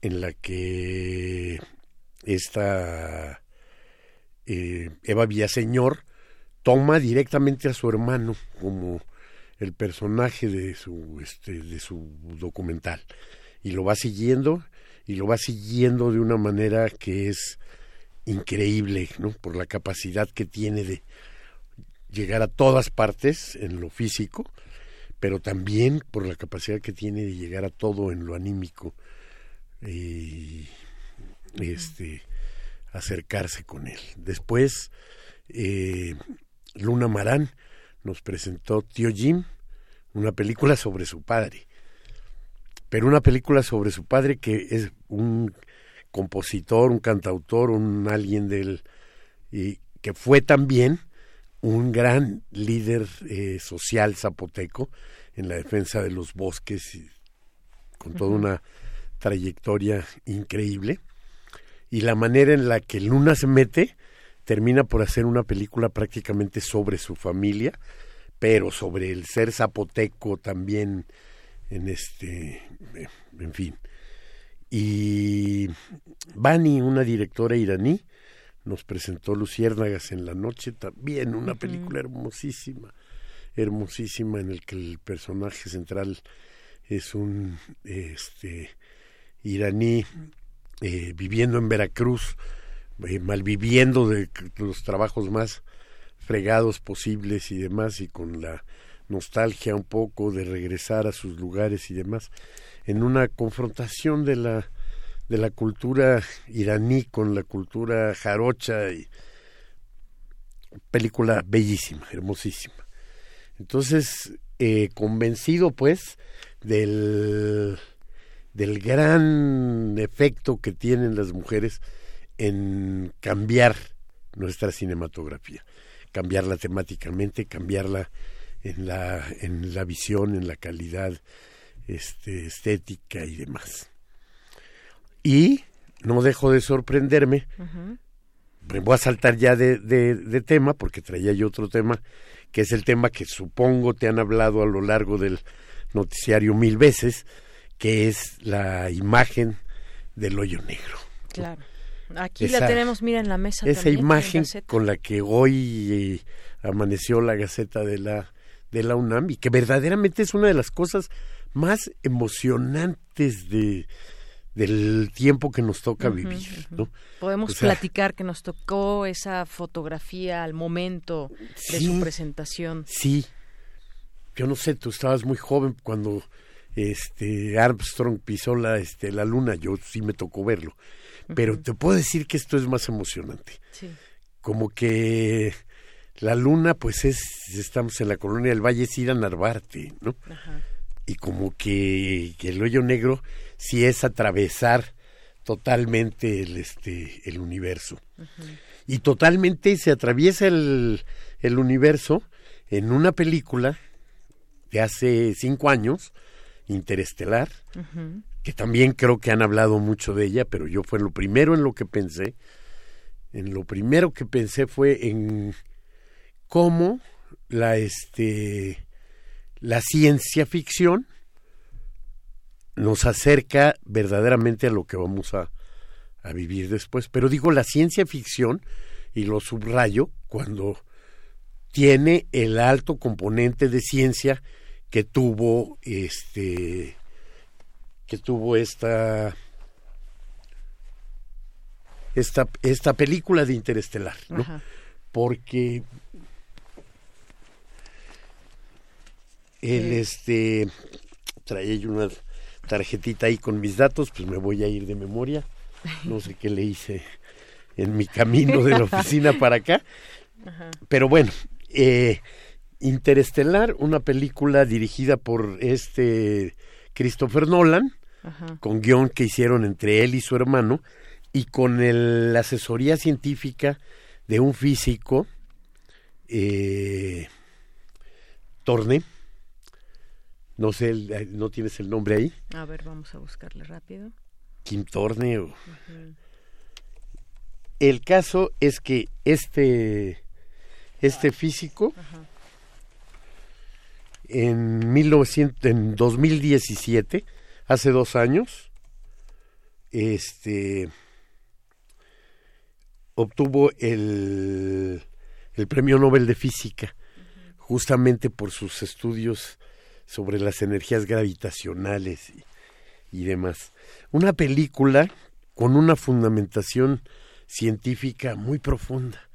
en la que esta eh, Eva Villaseñor toma directamente a su hermano como el personaje de su este de su documental y lo va siguiendo y lo va siguiendo de una manera que es increíble, ¿no? Por la capacidad que tiene de llegar a todas partes en lo físico, pero también por la capacidad que tiene de llegar a todo en lo anímico y este acercarse con él. Después eh, Luna Marán nos presentó Tío Jim, una película sobre su padre. Pero una película sobre su padre que es un compositor, un cantautor, un alguien del y que fue también un gran líder eh, social zapoteco en la defensa de los bosques y con toda una trayectoria increíble. Y la manera en la que Luna se mete termina por hacer una película prácticamente sobre su familia, pero sobre el ser zapoteco también en este, en fin. Y Bani, una directora iraní, nos presentó Luciérnagas en la noche, también una película hermosísima, hermosísima en el que el personaje central es un este iraní eh, viviendo en Veracruz, eh, malviviendo de los trabajos más fregados posibles y demás, y con la nostalgia un poco de regresar a sus lugares y demás, en una confrontación de la de la cultura iraní con la cultura jarocha y película bellísima, hermosísima. Entonces, eh, convencido pues del, del gran efecto que tienen las mujeres en cambiar nuestra cinematografía, cambiarla temáticamente, cambiarla en la, en la visión, en la calidad este, estética y demás. Y no dejo de sorprenderme, me voy a saltar ya de, de, tema, porque traía yo otro tema, que es el tema que supongo te han hablado a lo largo del noticiario mil veces, que es la imagen del hoyo negro.
Claro. Aquí la tenemos, mira, en la mesa.
Esa imagen con la que hoy eh, amaneció la Gaceta de la, de la UNAM y que verdaderamente es una de las cosas más emocionantes de, del tiempo que nos toca vivir, ¿no?
Podemos
O sea,
platicar que nos tocó esa fotografía al momento de su presentación.
Sí. Yo no sé, tú estabas muy joven cuando este Armstrong pisó la este la luna, yo sí me tocó verlo. Pero te puedo decir que esto es más emocionante.
Sí.
Como que la luna pues es estamos en la colonia del Valle es ir a Narvarte, ¿no?
Ajá.
Y como que, que el hoyo negro sí es atravesar totalmente el este el universo y totalmente se atraviesa el, el universo en una película de hace cinco años, Interestelar,
Ujú.
que también creo que han hablado mucho de ella, pero yo fue lo primero en lo que pensé. En lo primero que pensé fue en cómo la este la ciencia ficción nos acerca verdaderamente a lo que vamos a, a vivir después. Pero digo la ciencia ficción, y lo subrayo, cuando tiene el alto componente de ciencia que tuvo este que tuvo esta esta esta película de Interestelar, ¿no?
Ajá.
Porque el este traía yo una tarjetita ahí con mis datos, pues me voy a ir de memoria. No sé qué le hice en mi camino de la oficina para acá.
Ajá.
Pero bueno, eh, Interestelar, una película dirigida por este Christopher Nolan,
Ajá.
con guion que hicieron entre él y su hermano, y con el- la asesoría científica de un físico, eh, Torne, no sé, eh, no tienes el nombre ahí,
A ver, vamos a buscarle rápido.
Kim. El caso es que este, este físico, en, 1900, en 2017, hace dos años, este, obtuvo el, el premio Nobel de Física, justamente por sus estudios sobre las energías gravitacionales y, y demás. Una película con una fundamentación científica muy profunda,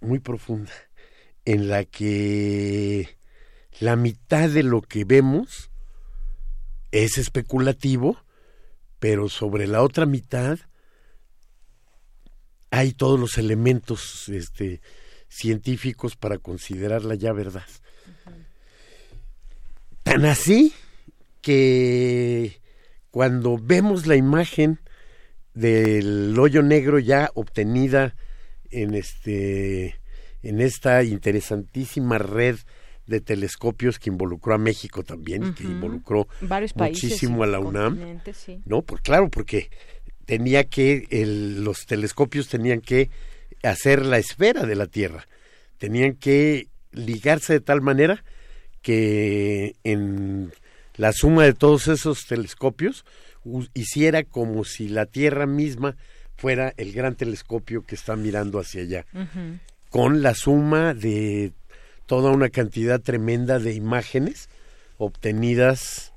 muy profunda, en la que la mitad de lo que vemos es especulativo, pero sobre la otra mitad hay todos los elementos este, científicos para considerarla ya verdad. Tan así que cuando vemos la imagen del hoyo negro ya obtenida en este en esta interesantísima red de telescopios que involucró a México también, que involucró
Varios
muchísimo a la UNAM.
sí.
No, pues claro, porque tenía que el- los telescopios tenían que hacer la esfera de la Tierra, tenían que ligarse de tal manera que en la suma de todos esos telescopios hiciera como si la Tierra misma fuera el gran telescopio que está mirando hacia allá, con la suma de toda una cantidad tremenda de imágenes obtenidas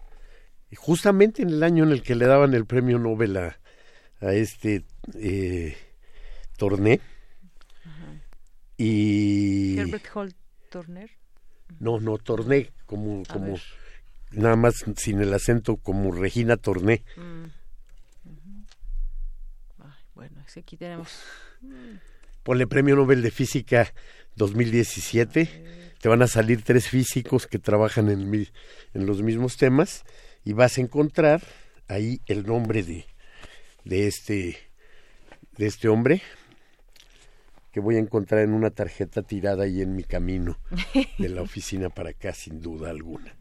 justamente en el año en el que le daban el premio Nobel a, a este eh, Torné. Y
Herbert Holt Turner.
No, no, Torné, como,
A
como
ver.
nada más sin el acento, como Regina Torné.
Mm. Ay, bueno, es que aquí tenemos. Mm.
Ponle premio Nobel de Física 2017. Te van a salir tres físicos que trabajan en, mi- en los mismos temas y vas a encontrar ahí el nombre de, de este de este hombre que voy a encontrar en una tarjeta tirada ahí en mi camino de la oficina para acá sin duda alguna.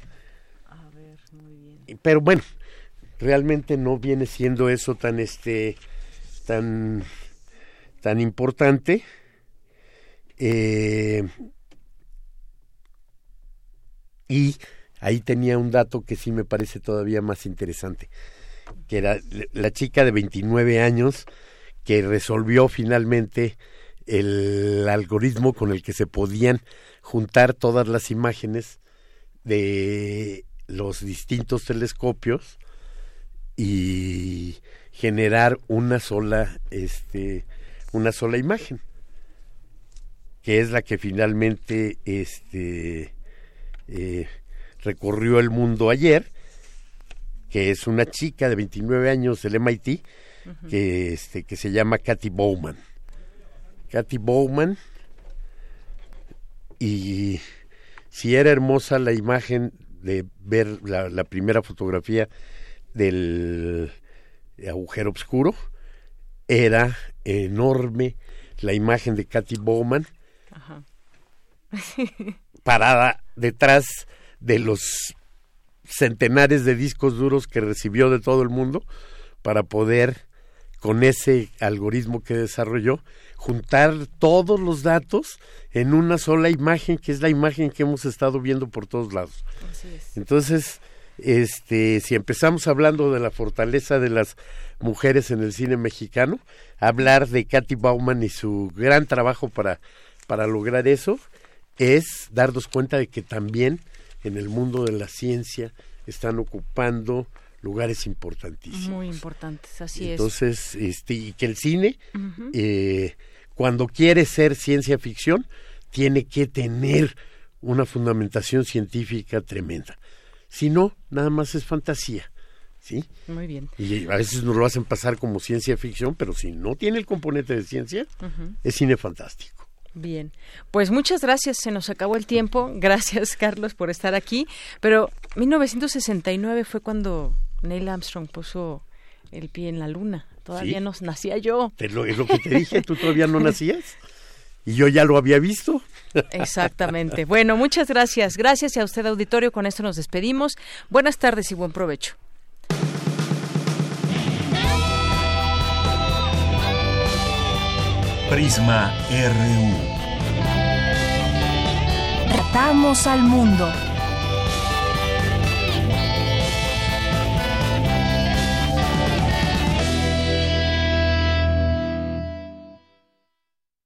A ver, muy bien.
Pero bueno, realmente no viene siendo eso tan este tan tan importante. Eh, y ahí tenía un dato que sí me parece todavía más interesante, que era la chica de 29 años que resolvió finalmente el algoritmo con el que se podían juntar todas las imágenes de los distintos telescopios y generar una sola este una sola imagen que es la que finalmente este eh, recorrió el mundo ayer que es una chica de 29 años del MIT que este que se llama Kathy Bowman Kathy Bowman. Y si era hermosa la imagen de ver la, primera fotografía del agujero oscuro, era enorme la imagen de Kathy Bowman parada detrás de los centenares de discos duros que recibió de todo el mundo para poder con ese algoritmo que desarrolló juntar todos los datos en una sola imagen, que es la imagen que hemos estado viendo por todos lados. Entonces, este, si empezamos hablando de la fortaleza de las mujeres en el cine mexicano, hablar de Katy Bauman y su gran trabajo para, para lograr eso, es darnos cuenta de que también en el mundo de la ciencia están ocupando lugares importantísimos.
Muy importantes, así
es. Entonces, este, y que el cine, eh, cuando quiere ser ciencia ficción, tiene que tener una fundamentación científica tremenda. Si no, nada más es fantasía. ¿Sí?
Muy bien.
Y a veces nos lo hacen pasar como ciencia ficción, pero si no tiene el componente de ciencia, es cine fantástico.
Bien, pues muchas gracias, se nos acabó el tiempo. Gracias, Carlos, por estar aquí. Pero 1969 fue cuando Neil Armstrong puso el pie en la luna. Todavía no nacía yo.
es lo que te dije, tú todavía no nacías. Y yo ya lo había visto.
Exactamente. Bueno, muchas gracias. Gracias a usted, auditorio. Con esto nos despedimos. Buenas tardes y buen provecho.
Prisma RU.
Tratamos al mundo.